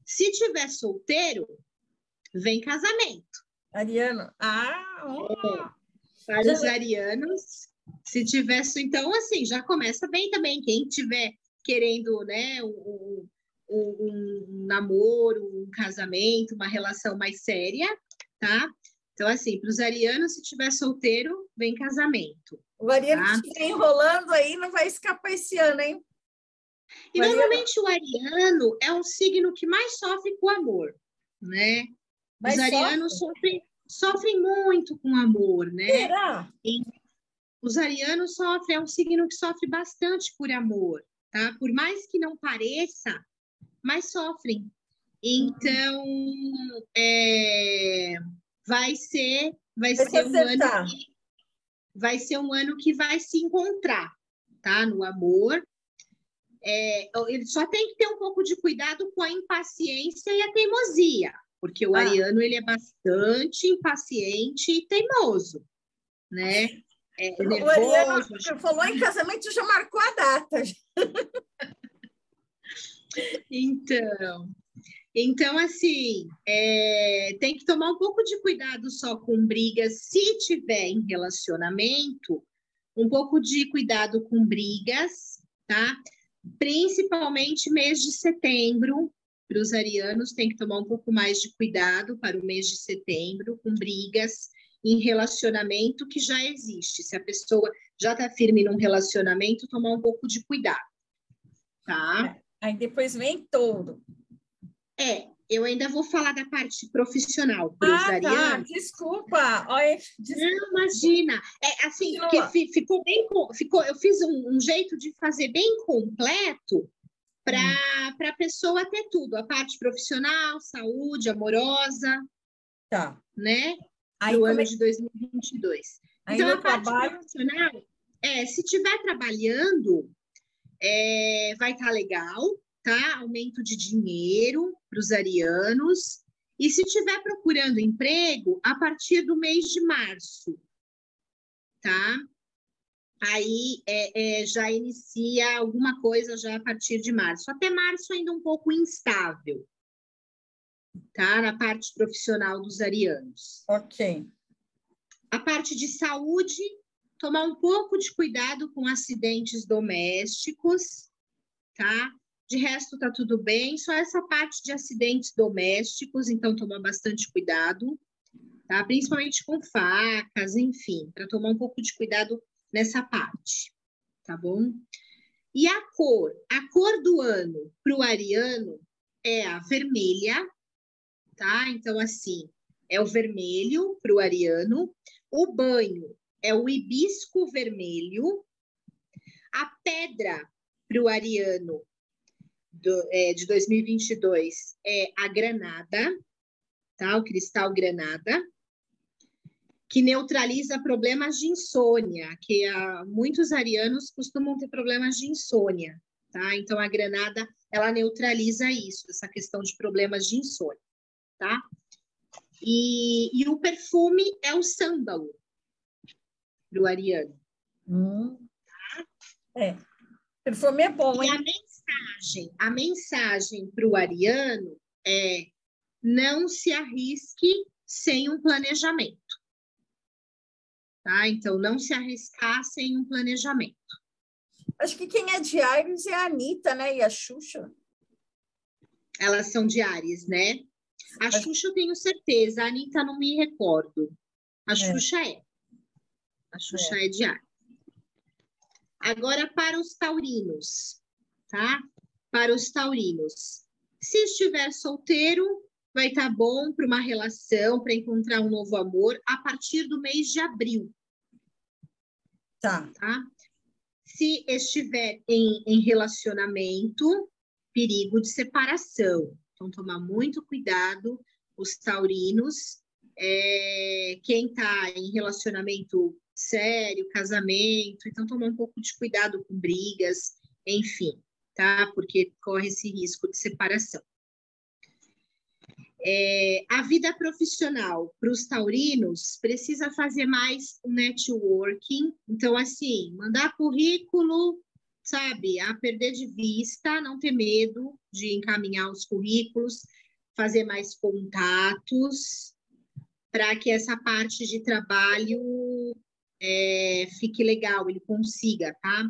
se tiver solteiro, vem casamento. Ariano. Ah! É. Para os arianos, se tivesse, então, assim, já começa bem também. Quem tiver querendo, né, um, um, um namoro, um casamento, uma relação mais séria, tá? Então, assim, para os arianos, se tiver solteiro, vem casamento. O ariano tá? que estiver enrolando aí não vai escapar esse ano, hein? E o normalmente o ariano é um signo que mais sofre com amor, né? Mas os arianos sofrem, sofrem muito com amor, né? Será? E os arianos sofrem, é um signo que sofre bastante por amor, tá? Por mais que não pareça, mas sofrem. Então, é, vai ser, vai, vai ser um ano que, vai ser um ano que vai se encontrar, tá? No amor. é, ele só tem que ter um pouco de cuidado com a impaciência e a teimosia, porque o ah. ariano ele é bastante impaciente e teimoso, né? É, nervoso, o ariano falou em casamento já marcou a data. então, então, assim, é, tem que tomar um pouco de cuidado só com brigas, se tiver em relacionamento, um pouco de cuidado com brigas, tá? Principalmente mês de setembro, para os arianos, tem que tomar um pouco mais de cuidado para o mês de setembro, com brigas em relacionamento que já existe. Se a pessoa já está firme num relacionamento, tomar um pouco de cuidado, tá? É, aí depois vem todo. É, eu ainda vou falar da parte profissional ah, Tá, desculpa. Olha, desculpa. Não, imagina. É assim, porque ficou bem, ficou, eu fiz um, um jeito de fazer bem completo para hum. a pessoa ter tudo, a parte profissional, saúde, amorosa. Tá. Né? Aí, no ano é... de 2022. Aí então, a parte trabalho... profissional, é, se estiver trabalhando, é, vai estar tá legal, tá? Aumento de dinheiro para os arianos. E se estiver procurando emprego, a partir do mês de março, tá? Aí é, é, já inicia alguma coisa já a partir de março. Até março ainda um pouco instável, tá? Na parte profissional dos arianos. Ok. A parte de saúde, tomar um pouco de cuidado com acidentes domésticos, tá? De resto, tá tudo bem, só essa parte de acidentes domésticos, então toma bastante cuidado, tá? Principalmente com facas, enfim, para tomar um pouco de cuidado nessa parte, tá bom? E a cor? A cor do ano para o ariano é a vermelha, tá? Então, assim, é o vermelho para o ariano. O banho é o hibisco vermelho. A pedra para o ariano do, é, de 2022 é a granada, tá? O cristal granada, que neutraliza problemas de insônia, que há, muitos arianos costumam ter problemas de insônia, tá? Então a granada ela neutraliza isso, essa questão de problemas de insônia, tá? E, e o perfume é o sândalo do ariano. Hum. Tá? É. Perfume é bom, hein? E a mensagem, a mensagem para o ariano é não se arrisque sem um planejamento. Tá? Então, não se arriscar sem um planejamento. Acho que quem é de Ares é a Anitta, né? E a Xuxa. Elas são de Ares, né? A. Xuxa eu tenho certeza, a Anitta não me recordo. A é. Xuxa é. A Xuxa é, é de Ares. Agora, para os taurinos, tá? Para os taurinos. Se estiver solteiro, vai estar tá bom para uma relação, para encontrar um novo amor a partir do mês de abril. Tá. tá? Se estiver em, em relacionamento, perigo de separação. Então, tomar muito cuidado, os taurinos. É, quem está em relacionamento sério, casamento, então tomar um pouco de cuidado com brigas, enfim, tá? Porque corre esse risco de separação. É, a vida profissional para os taurinos precisa fazer mais networking. Então, assim, mandar currículo, sabe, a perder de vista, não ter medo de encaminhar os currículos, fazer mais contatos, para que essa parte de trabalho é, fique legal, ele consiga, tá?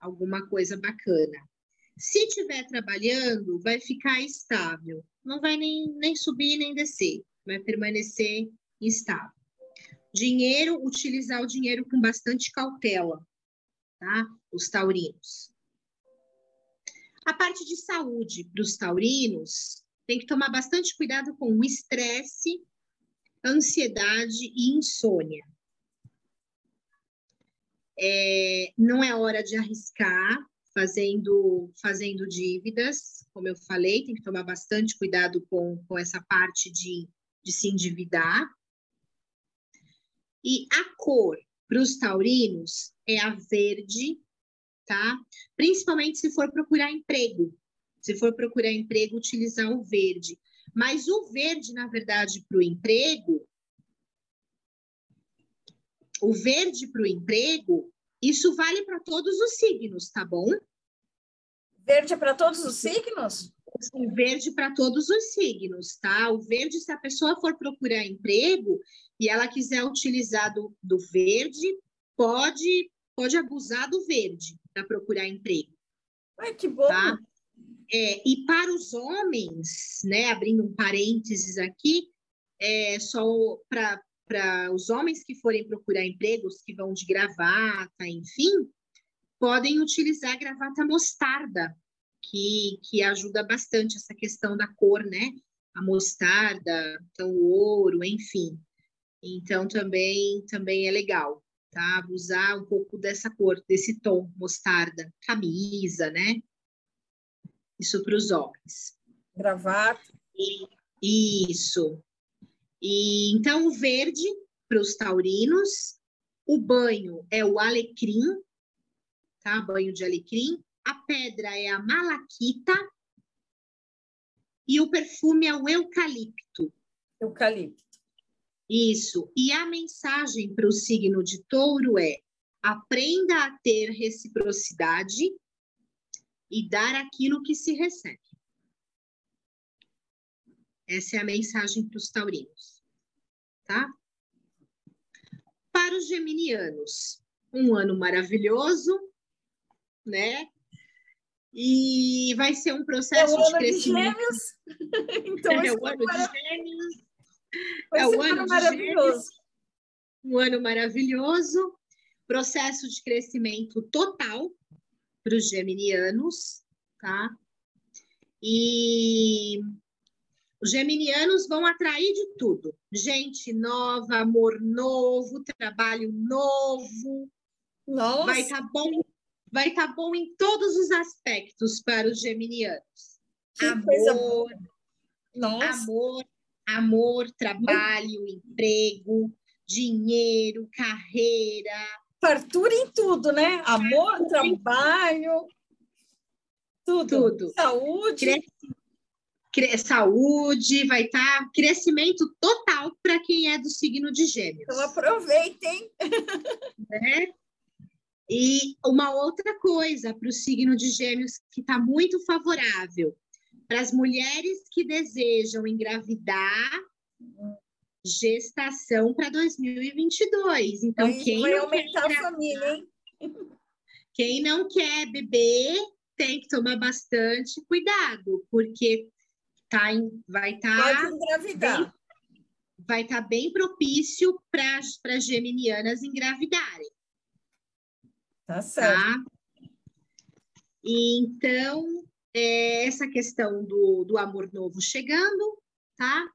Alguma coisa bacana. Se estiver trabalhando, vai ficar estável. Não vai nem, nem subir nem descer. Vai permanecer estável. Dinheiro, utilizar o dinheiro com bastante cautela, tá? Os taurinos. A parte de saúde para os taurinos, tem que tomar bastante cuidado com o estresse, ansiedade e insônia. É, não é hora de arriscar fazendo, fazendo dívidas, como eu falei, tem que tomar bastante cuidado com, com essa parte de, de se endividar. E a cor para os taurinos é a verde tá? Principalmente se for procurar emprego. Se for procurar emprego, utilizar o verde. Mas o verde, na verdade, para o emprego, o verde para o emprego, isso vale para todos os signos, tá bom? Verde é para todos os signos? O verde para todos os signos, tá? O verde, se a pessoa for procurar emprego e ela quiser utilizar do, do verde, pode, pode abusar do verde para procurar emprego. Ai, que bom! Tá? É, e para os homens, né, abrindo um parênteses aqui, é, só para para os homens que forem procurar empregos, que vão de gravata, enfim, podem utilizar gravata mostarda, que, que ajuda bastante essa questão da cor, né? A mostarda, então o ouro, enfim. Então também também é legal, tá? Usar um pouco dessa cor, desse tom mostarda, camisa, né? Isso para os homens. Gravata. Isso. E então o verde para os taurinos, o banho é o alecrim, tá? Banho de alecrim. A pedra é a malaquita e o perfume é o eucalipto. Eucalipto. Isso. E a mensagem para o signo de touro é: aprenda a ter reciprocidade e dar aquilo que se recebe. Essa é a mensagem para os taurinos tá? Para os geminianos, um ano maravilhoso, né? E vai ser um processo é o ano de crescimento. De gêmeos. então, é o ano de gêmeos. Vai é o ano maravilhoso. Gêmeos. Um ano maravilhoso. Processo de crescimento total para os geminianos, tá? E os geminianos vão atrair de tudo: gente nova, amor novo, trabalho novo. Nossa. Vai estar tá bom, vai estar tá bom em todos os aspectos para os geminianos. Que amor, amor, amor, trabalho, emprego, dinheiro, carreira. Fartura em tudo, né? Amor, trabalho, tudo. tudo. Saúde saúde, vai estar tá crescimento total para quem é do signo de Gêmeos. Então aproveitem. Né? E uma outra coisa para o signo de Gêmeos que está muito favorável para as mulheres que desejam engravidar gestação para 2022. Então, Aí quem vai aumentar a família, hein? Quem não quer beber tem que tomar bastante cuidado, porque tá em, vai estar tá bem, vai estar tá bem propício para as geminianas engravidarem. Tá certo. Tá? Então, é, essa questão do, do amor novo chegando, tá?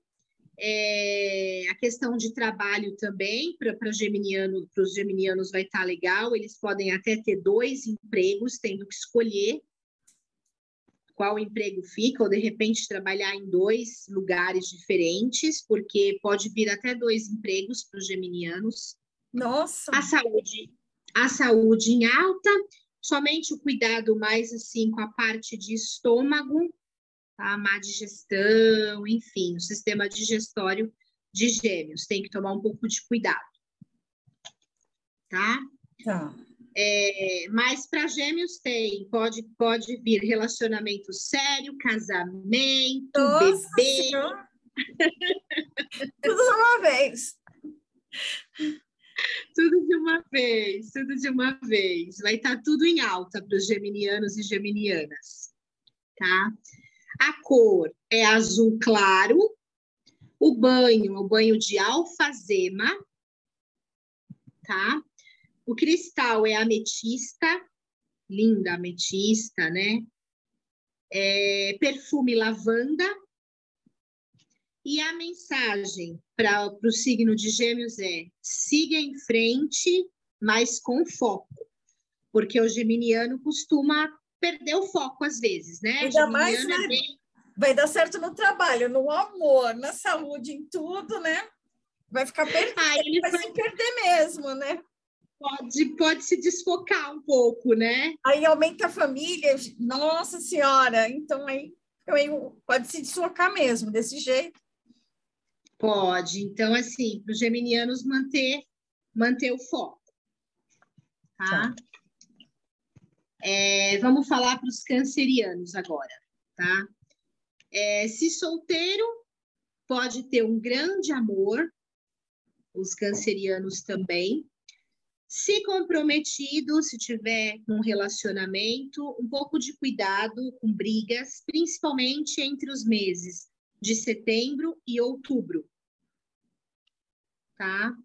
É, a questão de trabalho também para geminiano, os geminianos vai estar tá legal. Eles podem até ter dois empregos, tendo que escolher qual emprego fica, ou de repente trabalhar em dois lugares diferentes, porque pode vir até dois empregos para os geminianos. Nossa! A saúde, a saúde em alta, somente o cuidado mais assim com a parte de estômago, tá? a má digestão, enfim, o sistema digestório de gêmeos, tem que tomar um pouco de cuidado. Tá? Tá. É, mas para gêmeos tem, pode, pode vir relacionamento sério, casamento, Nossa bebê. tudo de uma vez. Tudo de uma vez, tudo de uma vez. Vai estar tá tudo em alta para os geminianos e geminianas, tá? A cor é azul claro. O banho o banho de alfazema, tá? O cristal é ametista, linda ametista, né? É, perfume lavanda. E a mensagem para o signo de Gêmeos é: siga em frente, mas com foco. Porque o geminiano costuma perder o foco às vezes, né? Ainda mais, né? É bem... Vai dar certo no trabalho, no amor, na saúde, em tudo, né? Vai ficar perdido, ah, ele vai, vai se perder mesmo, né? Pode, pode se desfocar um pouco, né? Aí aumenta a família, nossa senhora, então aí pode se desfocar mesmo, desse jeito. Pode. Então, assim, para os geminianos manter, manter o foco. Tá? tá. É, vamos falar para os cancerianos agora, tá? É, se solteiro, pode ter um grande amor, os cancerianos também. Se comprometido, se tiver um relacionamento, um pouco de cuidado com brigas, principalmente entre os meses de setembro e outubro. Tá?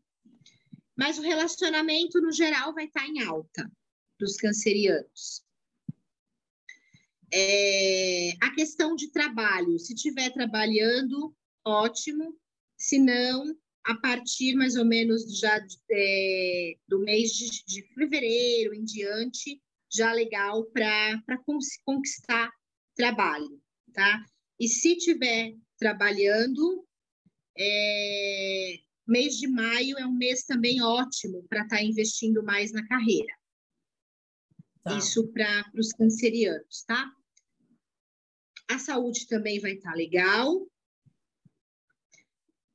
Mas o relacionamento, no geral, vai estar em alta dos cancerianos. É, a questão de trabalho, se estiver trabalhando, ótimo. Se não, a partir mais ou menos já é, do mês de, de, fevereiro em diante, já legal para conquistar trabalho, tá? E se tiver trabalhando, é, mês de maio é um mês também ótimo para estar tá investindo mais na carreira. Tá. Isso para os cancerianos, tá? A saúde também vai estar tá legal.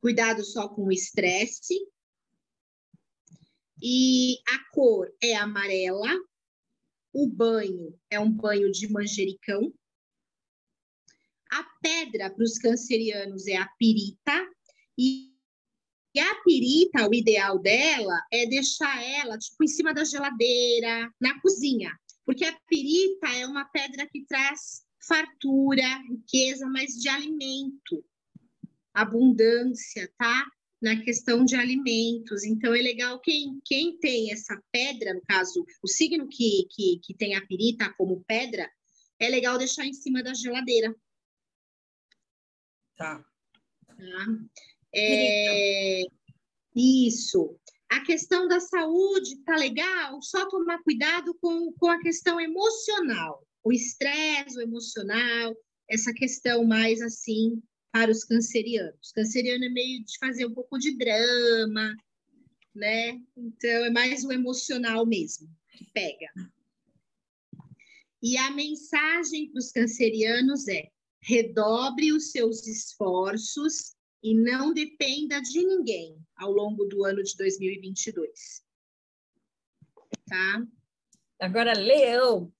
Cuidado só com o estresse. E a cor é amarela. O banho é um banho de manjericão. A pedra para os cancerianos é a pirita. E a pirita, o ideal dela é deixar ela tipo em cima da geladeira, na cozinha, porque a pirita é uma pedra que traz fartura, riqueza, mas de alimento, abundância, tá? Na questão de alimentos. Então, é legal quem, quem tem essa pedra, no caso, o signo que, que, que tem a pirita como pedra, é legal deixar em cima da geladeira. Tá. tá? É, isso. A questão da saúde tá legal, só tomar cuidado com, com a questão emocional o estresse, o emocional, essa questão mais assim para os cancerianos. Canceriano é meio de fazer um pouco de drama, né? Então é mais o emocional mesmo que pega. E a mensagem para os cancerianos é: redobre os seus esforços e não dependa de ninguém ao longo do ano de 2022. Tá? Agora, Leão,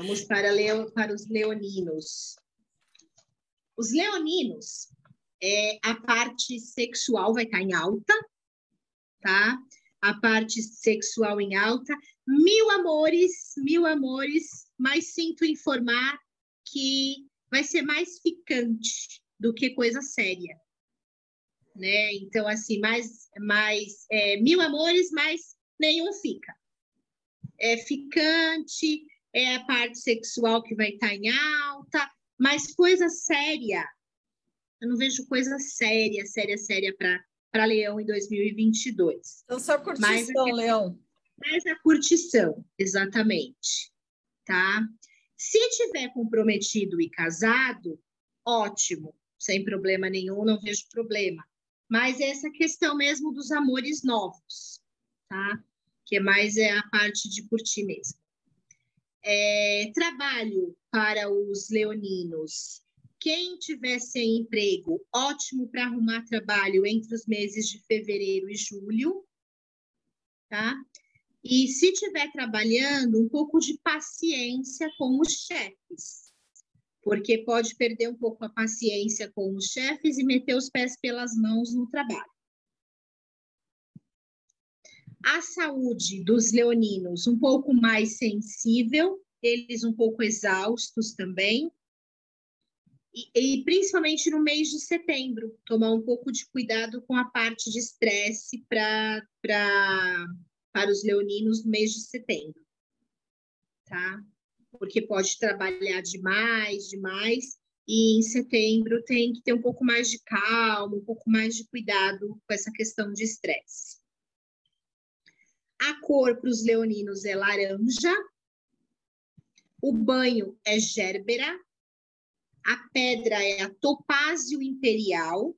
Vamos para, leo, para os leoninos. Os leoninos, é, a parte sexual vai estar em alta, tá? A parte sexual em alta. Mil amores, mil amores, mas sinto informar que vai ser mais ficante do que coisa séria. Né? Então, assim, mais, mais é, mil amores, mas nenhum fica. É ficante, é a parte sexual que vai estar em alta, mas coisa séria. Eu não vejo coisa séria, séria, séria para Leão em 2022. Então, só curtição, mas a, Leão. Mais a curtição, exatamente. Tá? Se tiver comprometido e casado, ótimo, sem problema nenhum, não vejo problema. Mas essa questão mesmo dos amores novos, tá? Que é mais é a parte de curtir mesmo. É, trabalho para os leoninos. Quem tiver sem emprego, ótimo para arrumar trabalho entre os meses de fevereiro e julho, tá? E se tiver trabalhando, um pouco de paciência com os chefes, porque pode perder um pouco a paciência com os chefes e meter os pés pelas mãos no trabalho. A saúde dos leoninos um pouco mais sensível, eles um pouco exaustos também. E, e, principalmente no mês de setembro, tomar um pouco de cuidado com a parte de estresse para para os leoninos no mês de setembro, tá? Porque pode trabalhar demais, demais, e em setembro tem que ter um pouco mais de calma, um pouco mais de cuidado com essa questão de estresse. A cor para os leoninos é laranja. O banho é gérbera. A pedra é a topázio imperial.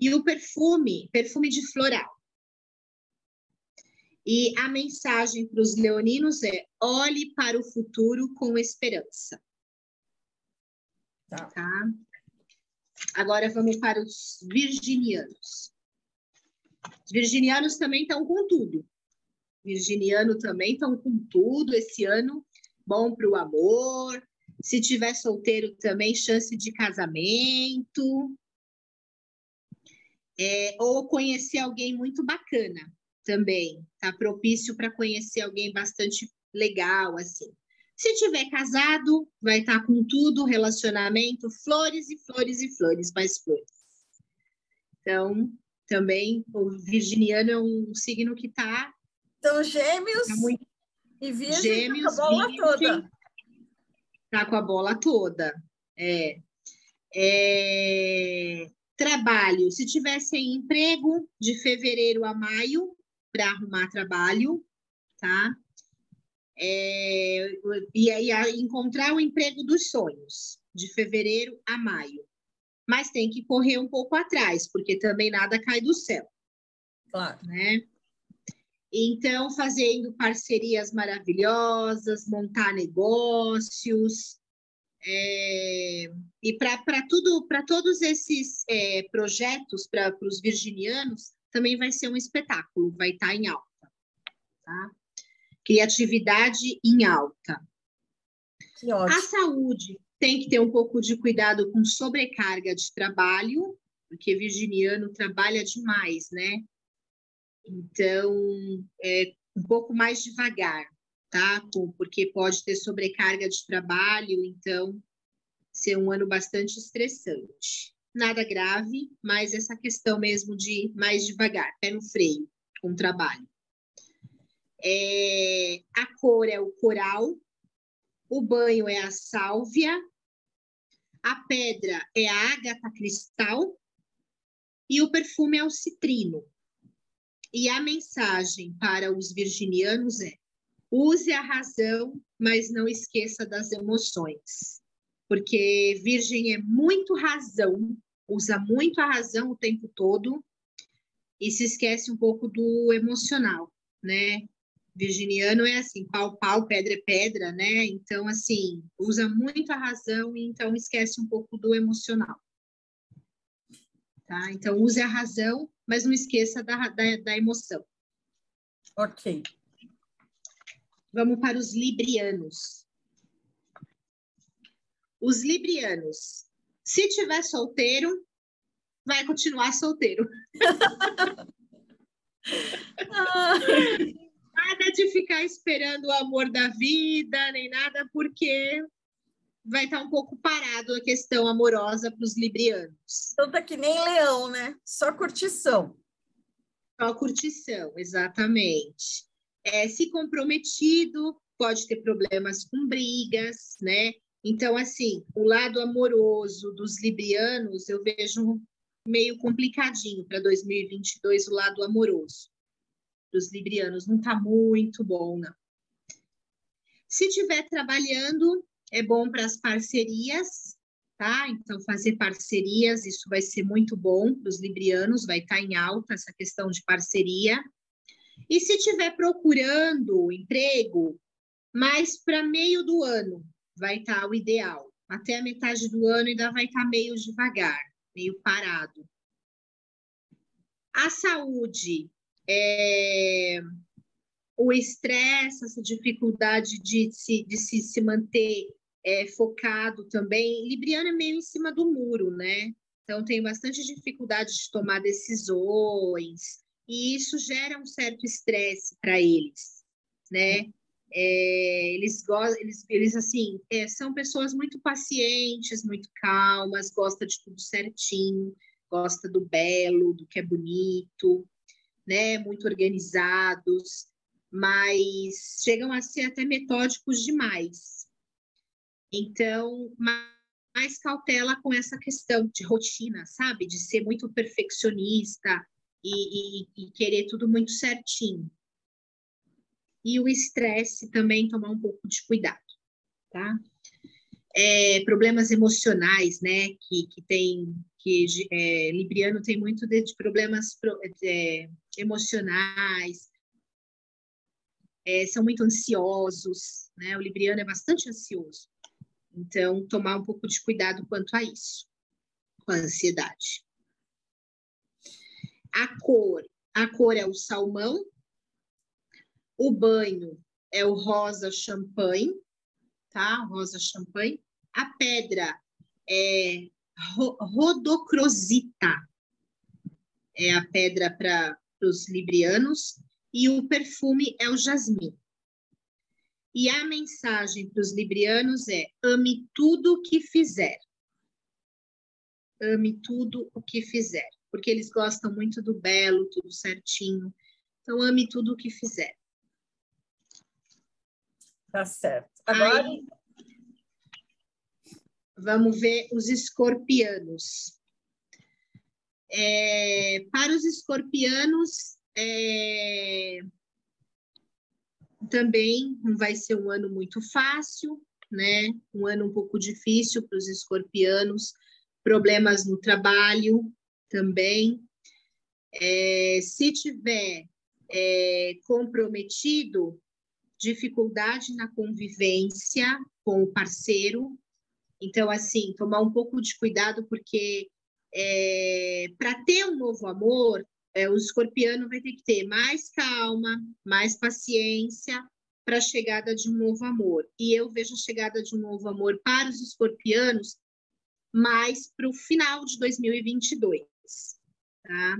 E o perfume, perfume de floral. E a mensagem para os leoninos é: olhe para o futuro com esperança. Tá. tá? Agora vamos para os virginianos. Os virginianos também estão com tudo. Virginiano também estão com tudo esse ano. Bom para o amor. Se tiver solteiro também, chance de casamento. É, ou conhecer alguém muito bacana também. Tá propício para conhecer alguém bastante legal, assim. Se tiver casado, vai estar tá com tudo, relacionamento, flores e flores e flores, mais flores. Então, também o virginiano é um signo que está. Então, gêmeos tá muito... e virgem gêmeos, tá com a bola virgem, toda. Tá com a bola toda. É. é... Trabalho. Se tivesse emprego de fevereiro a maio para arrumar trabalho, tá? É, e aí encontrar o emprego dos sonhos, de fevereiro a maio. Mas tem que correr um pouco atrás, porque também nada cai do céu. Claro. Né? Então, fazendo parcerias maravilhosas, montar negócios. É, e para tudo, para todos esses é, projetos, para os virginianos, também vai ser um espetáculo, vai estar tá em alta. Tá? criatividade em alta. A saúde tem que ter um pouco de cuidado com sobrecarga de trabalho, porque virginiano trabalha demais, né? Então, é um pouco mais devagar, tá? Porque pode ter sobrecarga de trabalho, então ser um ano bastante estressante. Nada grave, mas essa questão mesmo de mais devagar, pé no freio com o trabalho. É, a cor é o coral, o banho é a sálvia, a pedra é a ágata cristal e o perfume é o citrino. E a mensagem para os virginianos é: use a razão, mas não esqueça das emoções. Porque Virgem é muito razão, usa muito a razão o tempo todo e se esquece um pouco do emocional, né? virginiano é assim, pau, pau, pedra é pedra, né? Então, assim, usa muito a razão e então esquece um pouco do emocional. Tá? Então, use a razão, mas não esqueça da, da, da emoção. Ok. Vamos para os librianos. Os librianos, se tiver solteiro, vai continuar solteiro. Nada de ficar esperando o amor da vida, nem nada, porque vai estar um pouco parado a questão amorosa para os librianos. Então tá que nem leão, né? Só curtição. Só curtição, exatamente. É, se comprometido, pode ter problemas com brigas, né? Então, assim, o lado amoroso dos librianos eu vejo meio complicadinho para 2022, o lado amoroso dos librianos não está muito bom, não. Se estiver trabalhando, é bom para as parcerias, tá? Então, fazer parcerias, isso vai ser muito bom para os librianos, vai estar tá em alta essa questão de parceria. E se estiver procurando emprego, mais para meio do ano vai estar tá o ideal. Até a metade do ano ainda vai estar tá meio devagar, meio parado. A saúde, é, o estresse, essa dificuldade de se, de se, se manter é, focado também. Libriano é meio em cima do muro, né? Então, tem bastante dificuldade de tomar decisões, e isso gera um certo estresse para eles, né? É, eles gostam, eles, eles assim, é, são pessoas muito pacientes, muito calmas, gosta de tudo certinho, gosta do belo, do que é bonito, né, muito organizados, mas chegam a ser até metódicos demais. Então, mais cautela com essa questão de rotina, sabe? De ser muito perfeccionista e, e, e querer tudo muito certinho. E o estresse também tomar um pouco de cuidado, tá? É, problemas emocionais, né? Que, que tem que é, Libriano tem muito de, de problemas é, emocionais, é, são muito ansiosos, né? O libriano é bastante ansioso. Então, tomar um pouco de cuidado quanto a isso, com a ansiedade. A cor, a cor é o salmão, o banho é o rosa champanhe, tá? Rosa champanhe. A pedra é rodocrosita, é a pedra para os librianos, e o perfume é o jasmim. E a mensagem para os librianos é: ame tudo o que fizer. Ame tudo o que fizer. Porque eles gostam muito do belo, tudo certinho. Então, ame tudo o que fizer. Tá certo. Agora. Aí, vamos ver os escorpianos. É, para os escorpianos, é, também não vai ser um ano muito fácil, né? Um ano um pouco difícil para os escorpianos, problemas no trabalho também. É, se tiver é, comprometido, dificuldade na convivência com o parceiro. Então, assim, tomar um pouco de cuidado, porque é, para ter um novo amor, é, o escorpiano vai ter que ter mais calma, mais paciência para a chegada de um novo amor. E eu vejo a chegada de um novo amor para os escorpianos mais para o final de 2022, tá?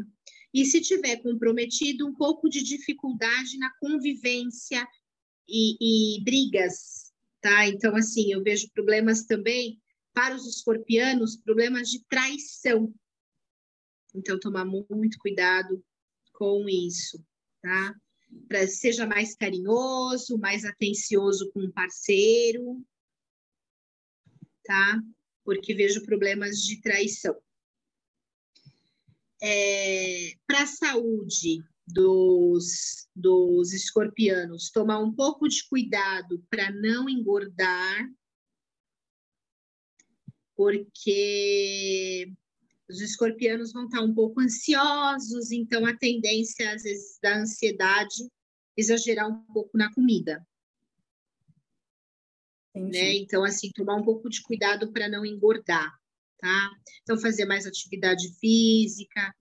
E se tiver comprometido, um pouco de dificuldade na convivência e, e brigas, tá? Então, assim, eu vejo problemas também para os escorpianos, problemas de traição, então, tomar muito cuidado com isso, tá? Para seja mais carinhoso, mais atencioso com o parceiro, tá? Porque vejo problemas de traição. É, para a saúde dos, dos escorpianos, tomar um pouco de cuidado para não engordar, porque os escorpianos vão estar um pouco ansiosos, então a tendência, às vezes, da ansiedade exagerar um pouco na comida. Né? Então, assim, tomar um pouco de cuidado para não engordar, tá? Então, fazer mais atividade física,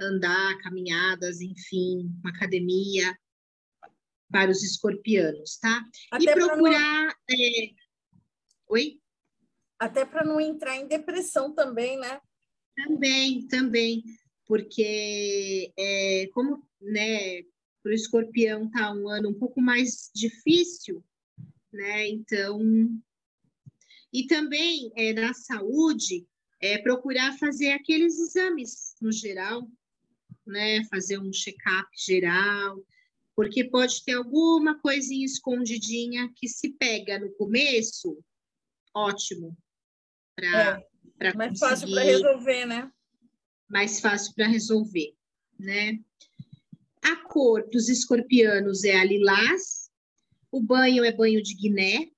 andar, caminhadas, enfim, uma academia para os escorpianos, tá? Até e procurar. Não... É... Oi? Até para não entrar em depressão também, né? Também, também, porque é, como né, para o escorpião tá um ano um pouco mais difícil, né? Então, e também é, na saúde, é, procurar fazer aqueles exames no geral, né? Fazer um check-up geral, porque pode ter alguma coisinha escondidinha que se pega no começo, ótimo, para é mais fácil para resolver, né? Mais fácil para resolver, né? A cor dos escorpianos é a lilás, o banho é banho de Guiné,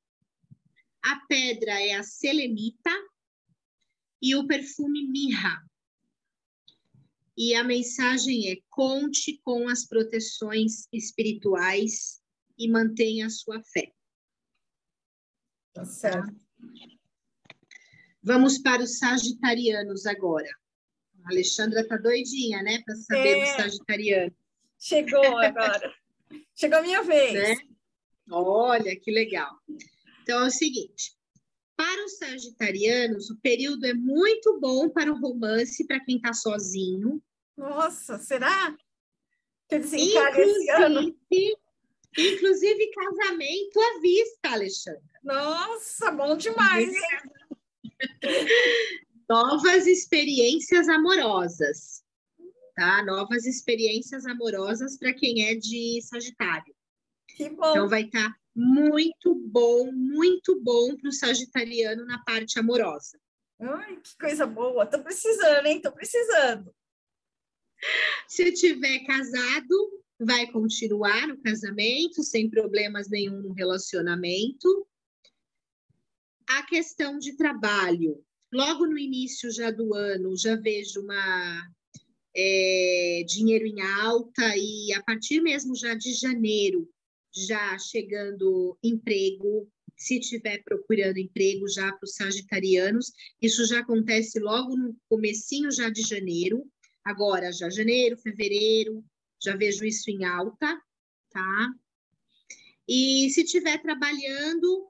a pedra é a selenita e o perfume mirra. E a mensagem é: conte com as proteções espirituais e mantenha a sua fé. Tá certo. Vamos para os sagitarianos agora. A Alexandra tá doidinha, né, para saber é. do sagitariano. Chegou agora. Chegou a minha vez. Né? Olha, que legal. Então é o seguinte: para os sagitarianos, o período é muito bom para o romance para quem está sozinho. Nossa, será? Que desencarga esse ano? Inclusive casamento à vista, Alexandra. Nossa, bom demais. Novas experiências amorosas, tá? Novas experiências amorosas para quem é de Sagitário. Que bom. Então vai estar tá muito bom, muito bom para o Sagitariano na parte amorosa. Ai, que coisa boa. Tô precisando, hein? Tô precisando. Se tiver casado, vai continuar no casamento, sem problemas nenhum no relacionamento a questão de trabalho. Logo no início já do ano, já vejo uma é, dinheiro em alta e a partir mesmo já de janeiro já chegando emprego, se estiver procurando emprego já para os sagitarianos, isso já acontece logo no comecinho já de janeiro, agora já janeiro, fevereiro, já vejo isso em alta, tá? E se estiver trabalhando,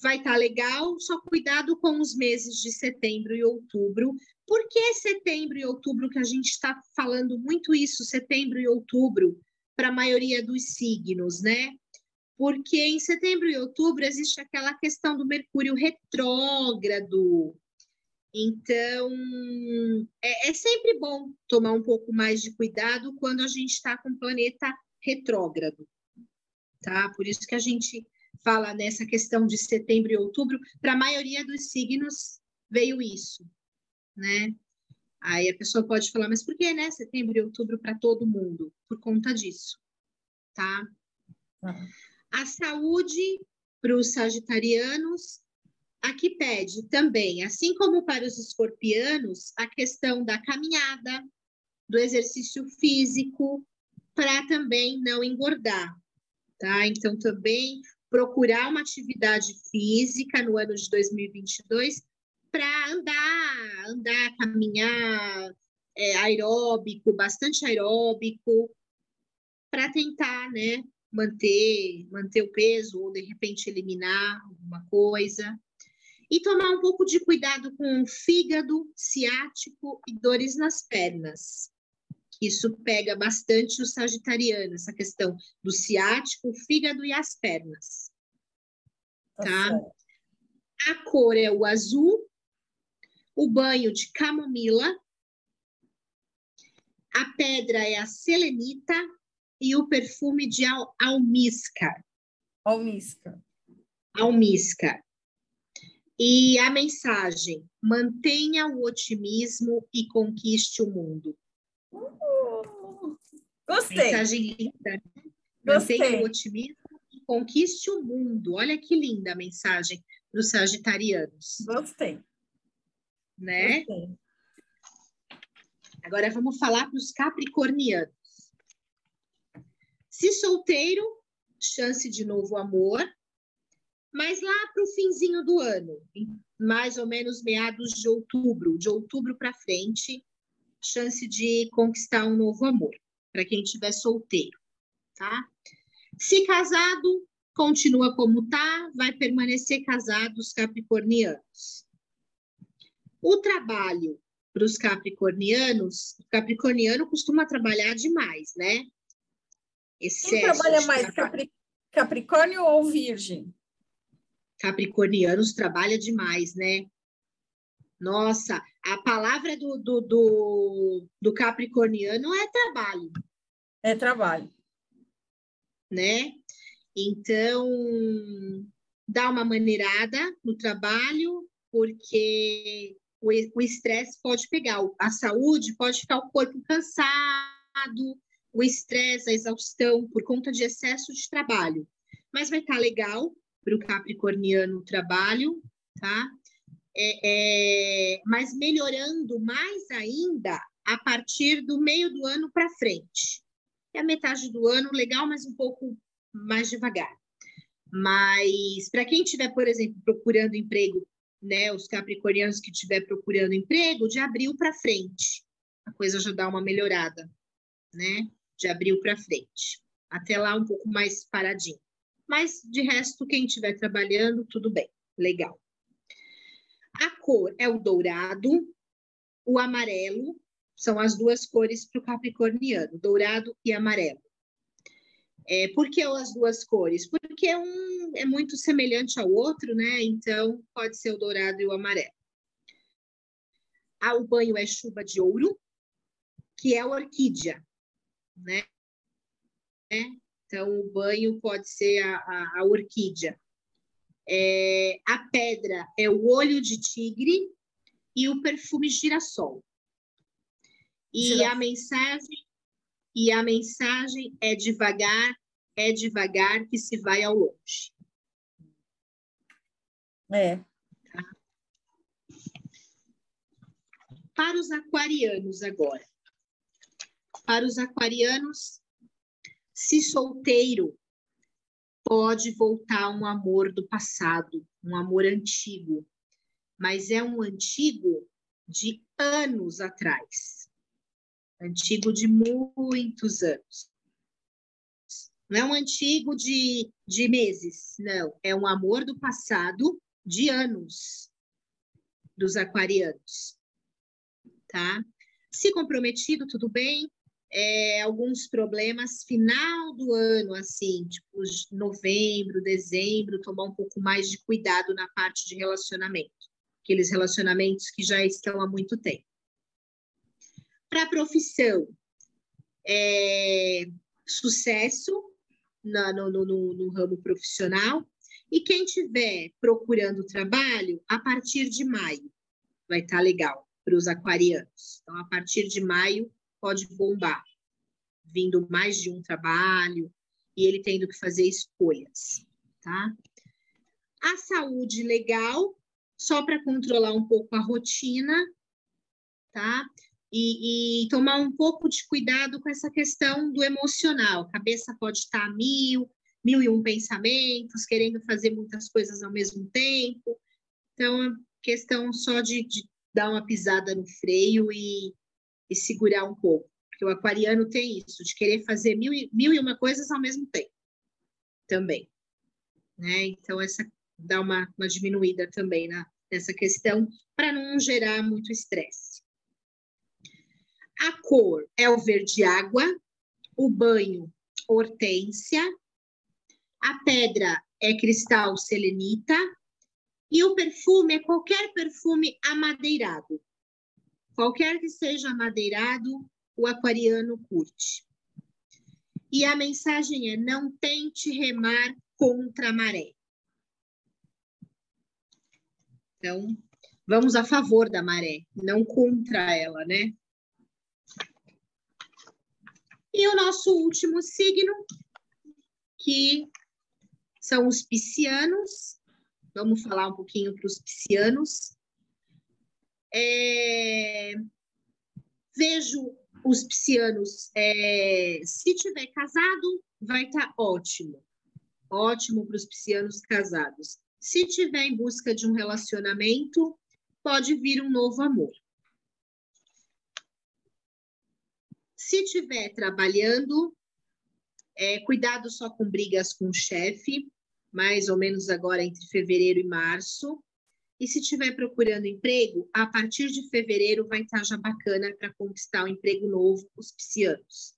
vai estar tá legal, só cuidado com os meses de setembro e outubro. Por que setembro e outubro que a gente está falando muito isso, setembro e outubro, para a maioria dos signos, né? Porque em setembro e outubro existe aquela questão do Mercúrio retrógrado. Então, é, é sempre bom tomar um pouco mais de cuidado quando a gente está com o planeta retrógrado, tá? Por isso que a gente fala nessa questão de setembro e outubro, para a maioria dos signos veio isso, né? Aí a pessoa pode falar, mas por que, né? Setembro e outubro para todo mundo? Por conta disso, tá? Uhum. A saúde para os sagitarianos, aqui pede também, assim como para os escorpianos, a questão da caminhada, do exercício físico, para também não engordar, tá? Então, também procurar uma atividade física no ano de 2022 para andar, andar, caminhar, é, aeróbico, bastante aeróbico, para tentar, né, manter, manter o peso ou de repente eliminar alguma coisa. E tomar um pouco de cuidado com o fígado, ciático e dores nas pernas. Isso pega bastante o sagitariano, essa questão do ciático, o fígado e as pernas. Tá? tá? A cor é o azul, o banho de camomila, a pedra é a selenita e o perfume de al almíscar. Almíscar. Almíscar. E a mensagem: mantenha o otimismo e conquiste o mundo. Uh, gostei. Mensagem linda. Gostei. Mantenha o otimismo e conquiste o mundo. Olha que linda a mensagem para os sagitarianos. Gostei. Né? Gostei. Agora vamos falar para os capricornianos. Se solteiro, chance de novo amor, mas lá para o finzinho do ano, mais ou menos meados de outubro, de outubro para frente, chance de conquistar um novo amor, para quem estiver solteiro, tá? Se casado, continua como tá, vai permanecer casado os capricornianos. O trabalho para os capricornianos, o capricorniano costuma trabalhar demais, né? Excesso Quem trabalha mais, Capri... Capricórnio ou Virgem? Capricornianos trabalha demais, né? Nossa, a palavra do, do, do, do capricorniano é trabalho. É trabalho. Né? Então, dá uma maneirada no trabalho, porque o estresse pode pegar, a saúde pode ficar o corpo cansado, o estresse, a exaustão por conta de excesso de trabalho. Mas vai estar tá legal para o capricorniano o trabalho, tá? É, é, mas melhorando mais ainda a partir do meio do ano para frente. É a metade do ano, legal, mas um pouco mais devagar. Mas para quem estiver, por exemplo, procurando emprego, né, os capricornianos que estiver procurando emprego, de abril para frente, a coisa já dá uma melhorada, né? De abril para frente. Até lá um pouco mais paradinho. Mas de resto, quem estiver trabalhando, tudo bem, legal. A cor é o dourado, o amarelo, são as duas cores para o capricorniano, dourado e amarelo. É, por que as duas cores? Porque um é muito semelhante ao outro, né? Então, pode ser o dourado e o amarelo. Ah, o banho é chuva de ouro, que é a orquídea, né? Então, o banho pode ser a, a, a orquídea. É, a pedra é o olho de tigre e o perfume girassol. E girassol. a mensagem e a mensagem é devagar, é devagar que se vai ao longe. É. Tá? Para os aquarianos agora. Para os aquarianos, se solteiro, pode voltar um amor do passado, um amor antigo, mas é um antigo de anos atrás, antigo de muitos anos. Não é um antigo de, de meses, não. É um amor do passado de anos dos aquarianos, tá? Se comprometido, tudo bem. É, alguns problemas final do ano, assim, tipo novembro, dezembro, tomar um pouco mais de cuidado na parte de relacionamento, aqueles relacionamentos que já estão há muito tempo. Para a profissão, é, sucesso na, no, no, no ramo profissional, e quem estiver procurando trabalho, a partir de maio, vai estar tá legal para os aquarianos. Então, a partir de maio, pode bombar, vindo mais de um trabalho e ele tendo que fazer escolhas, tá? A saúde legal, só para controlar um pouco a rotina, tá? E, e, tomar um pouco de cuidado com essa questão do emocional. A cabeça pode estar a mil, mil e um pensamentos, querendo fazer muitas coisas ao mesmo tempo. Então, é questão só de, de dar uma pisada no freio e, e segurar um pouco. Porque o aquariano tem isso, de querer fazer mil e, mil e uma coisas ao mesmo tempo. Também. Né? Então, essa dá uma, uma diminuída também na, nessa questão, para não gerar muito estresse. A cor é o verde água, o banho, hortênsia, a pedra é cristal selenita e o perfume é qualquer perfume amadeirado. Qualquer que seja amadeirado, o aquariano curte. E a mensagem é: não tente remar contra a maré. Então, vamos a favor da maré, não contra ela, né? E o nosso último signo, que são os piscianos. Vamos falar um pouquinho para os piscianos. É... Vejo os piscianos, é... se tiver casado, vai estar tá ótimo. Ótimo para os piscianos casados. Se tiver em busca de um relacionamento, pode vir um novo amor. Se estiver trabalhando, é, cuidado só com brigas com o chefe, mais ou menos agora entre fevereiro e março. E se estiver procurando emprego, a partir de fevereiro vai estar já bacana para conquistar um emprego novo os piscianos.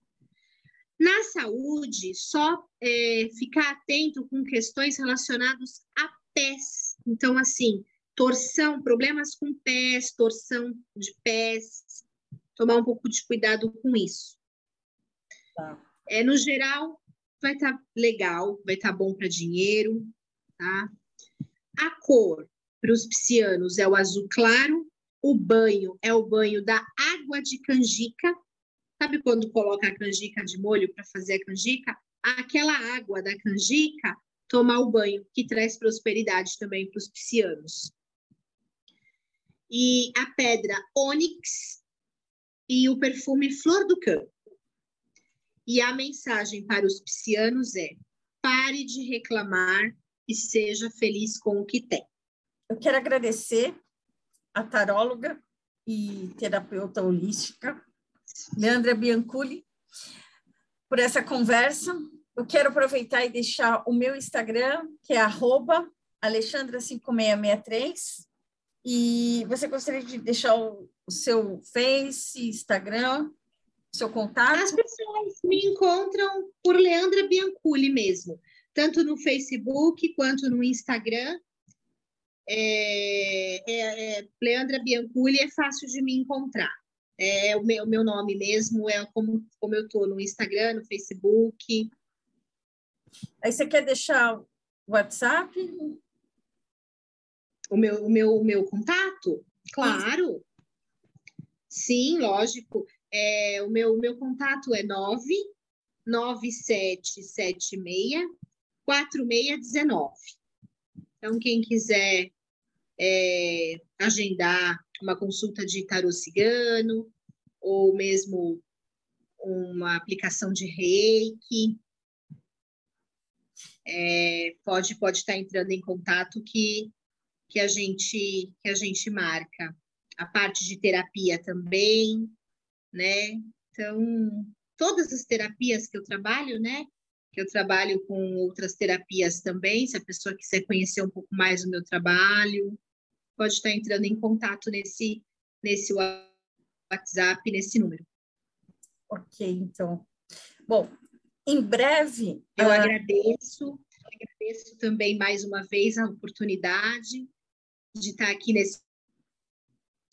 Na saúde, só é, ficar atento com questões relacionadas a pés. Então, assim, torção, problemas com pés, torção de pés, tomar um pouco de cuidado com isso. Tá. É, no geral, vai estar tá legal, vai estar tá bom para dinheiro, tá? A cor para os piscianos é o azul claro, o banho é o banho da água de canjica. Sabe quando coloca a canjica de molho para fazer a canjica? Aquela água da canjica, tomar o banho, que traz prosperidade também para os piscianos. E a pedra ônix e o perfume flor do campo. E a mensagem para os piscianos é: pare de reclamar e seja feliz com o que tem. Eu quero agradecer a taróloga e terapeuta holística, Leandra Bianculi, por essa conversa. Eu quero aproveitar e deixar o meu Instagram, que é alexandra5663. E você gostaria de deixar o, seu Face, Instagram? seu contato? As pessoas me encontram por Leandra Bianculi mesmo, tanto no Facebook quanto no Instagram. É, é, é, Leandra Bianculi é fácil de me encontrar. É o meu, meu nome mesmo, é como, como eu estou no Instagram, no Facebook. Aí você quer deixar o WhatsApp? O meu, o meu, o meu contato? Claro. Sim, lógico. É, o, meu, o meu contato é 99776 4619. Então, quem quiser é, agendar uma consulta de tarô cigano, ou mesmo uma aplicação de reiki. é, pode pode estar entrando em contato que que a gente que a gente marca a parte de terapia também, né? Então todas as terapias que eu trabalho, né? Que eu trabalho com outras terapias também. Se a pessoa quiser conhecer um pouco mais o meu trabalho, pode estar entrando em contato nesse nesse WhatsApp, nesse número. Ok, então. Bom, em breve. Eu uh... agradeço, agradeço também mais uma vez a oportunidade de estar aqui nesse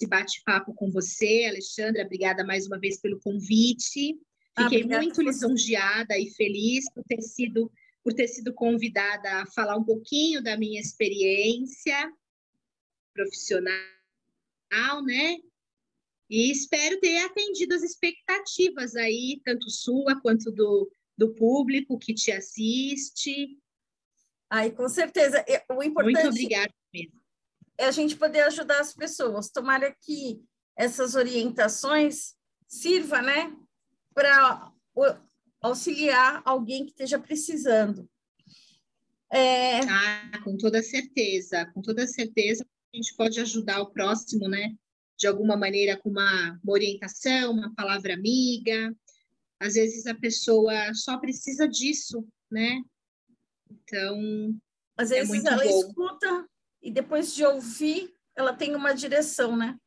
bate-papo com você, Alexandra. Obrigada mais uma vez pelo convite. Ah, Fiquei ah, muito lisonjeada e feliz por ter sido por ter sido convidada a falar um pouquinho da minha experiência profissional, né? E espero ter atendido as expectativas aí, tanto sua quanto do, do público que te assiste. Ai, com certeza. O importante Muito obrigada mesmo. é a gente poder ajudar as pessoas. Tomara que essas orientações sirva, né, para auxiliar alguém que esteja precisando. É... Ah, com toda certeza, com toda certeza a gente pode ajudar o próximo, né? de alguma maneira com uma, uma orientação, uma palavra amiga. Às vezes a pessoa só precisa disso, né? Então, às é vezes é ela bom. escuta e depois de ouvir, ela tem uma direção, né?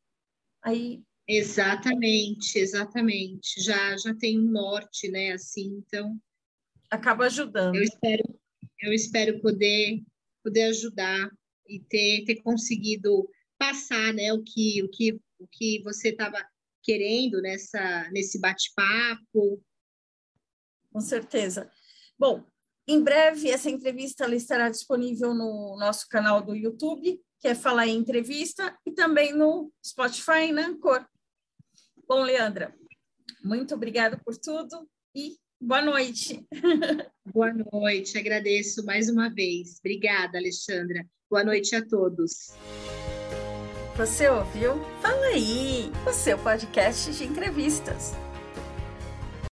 Aí Exatamente, exatamente. Já já tem um norte, né, assim, então acaba ajudando. Eu espero eu espero poder poder ajudar e ter ter conseguido passar, né, o que o que o que você estava querendo nessa nesse bate-papo. Com certeza. Bom, em breve essa entrevista estará disponível no nosso canal do YouTube, que é Falar em Entrevista, e também no Spotify e na Anchor. Bom, Leandra, muito obrigada por tudo e boa noite. Boa noite, agradeço mais uma vez. Obrigada, Alexandra. Boa noite a todos. Você ouviu? Fala aí, o seu podcast de entrevistas.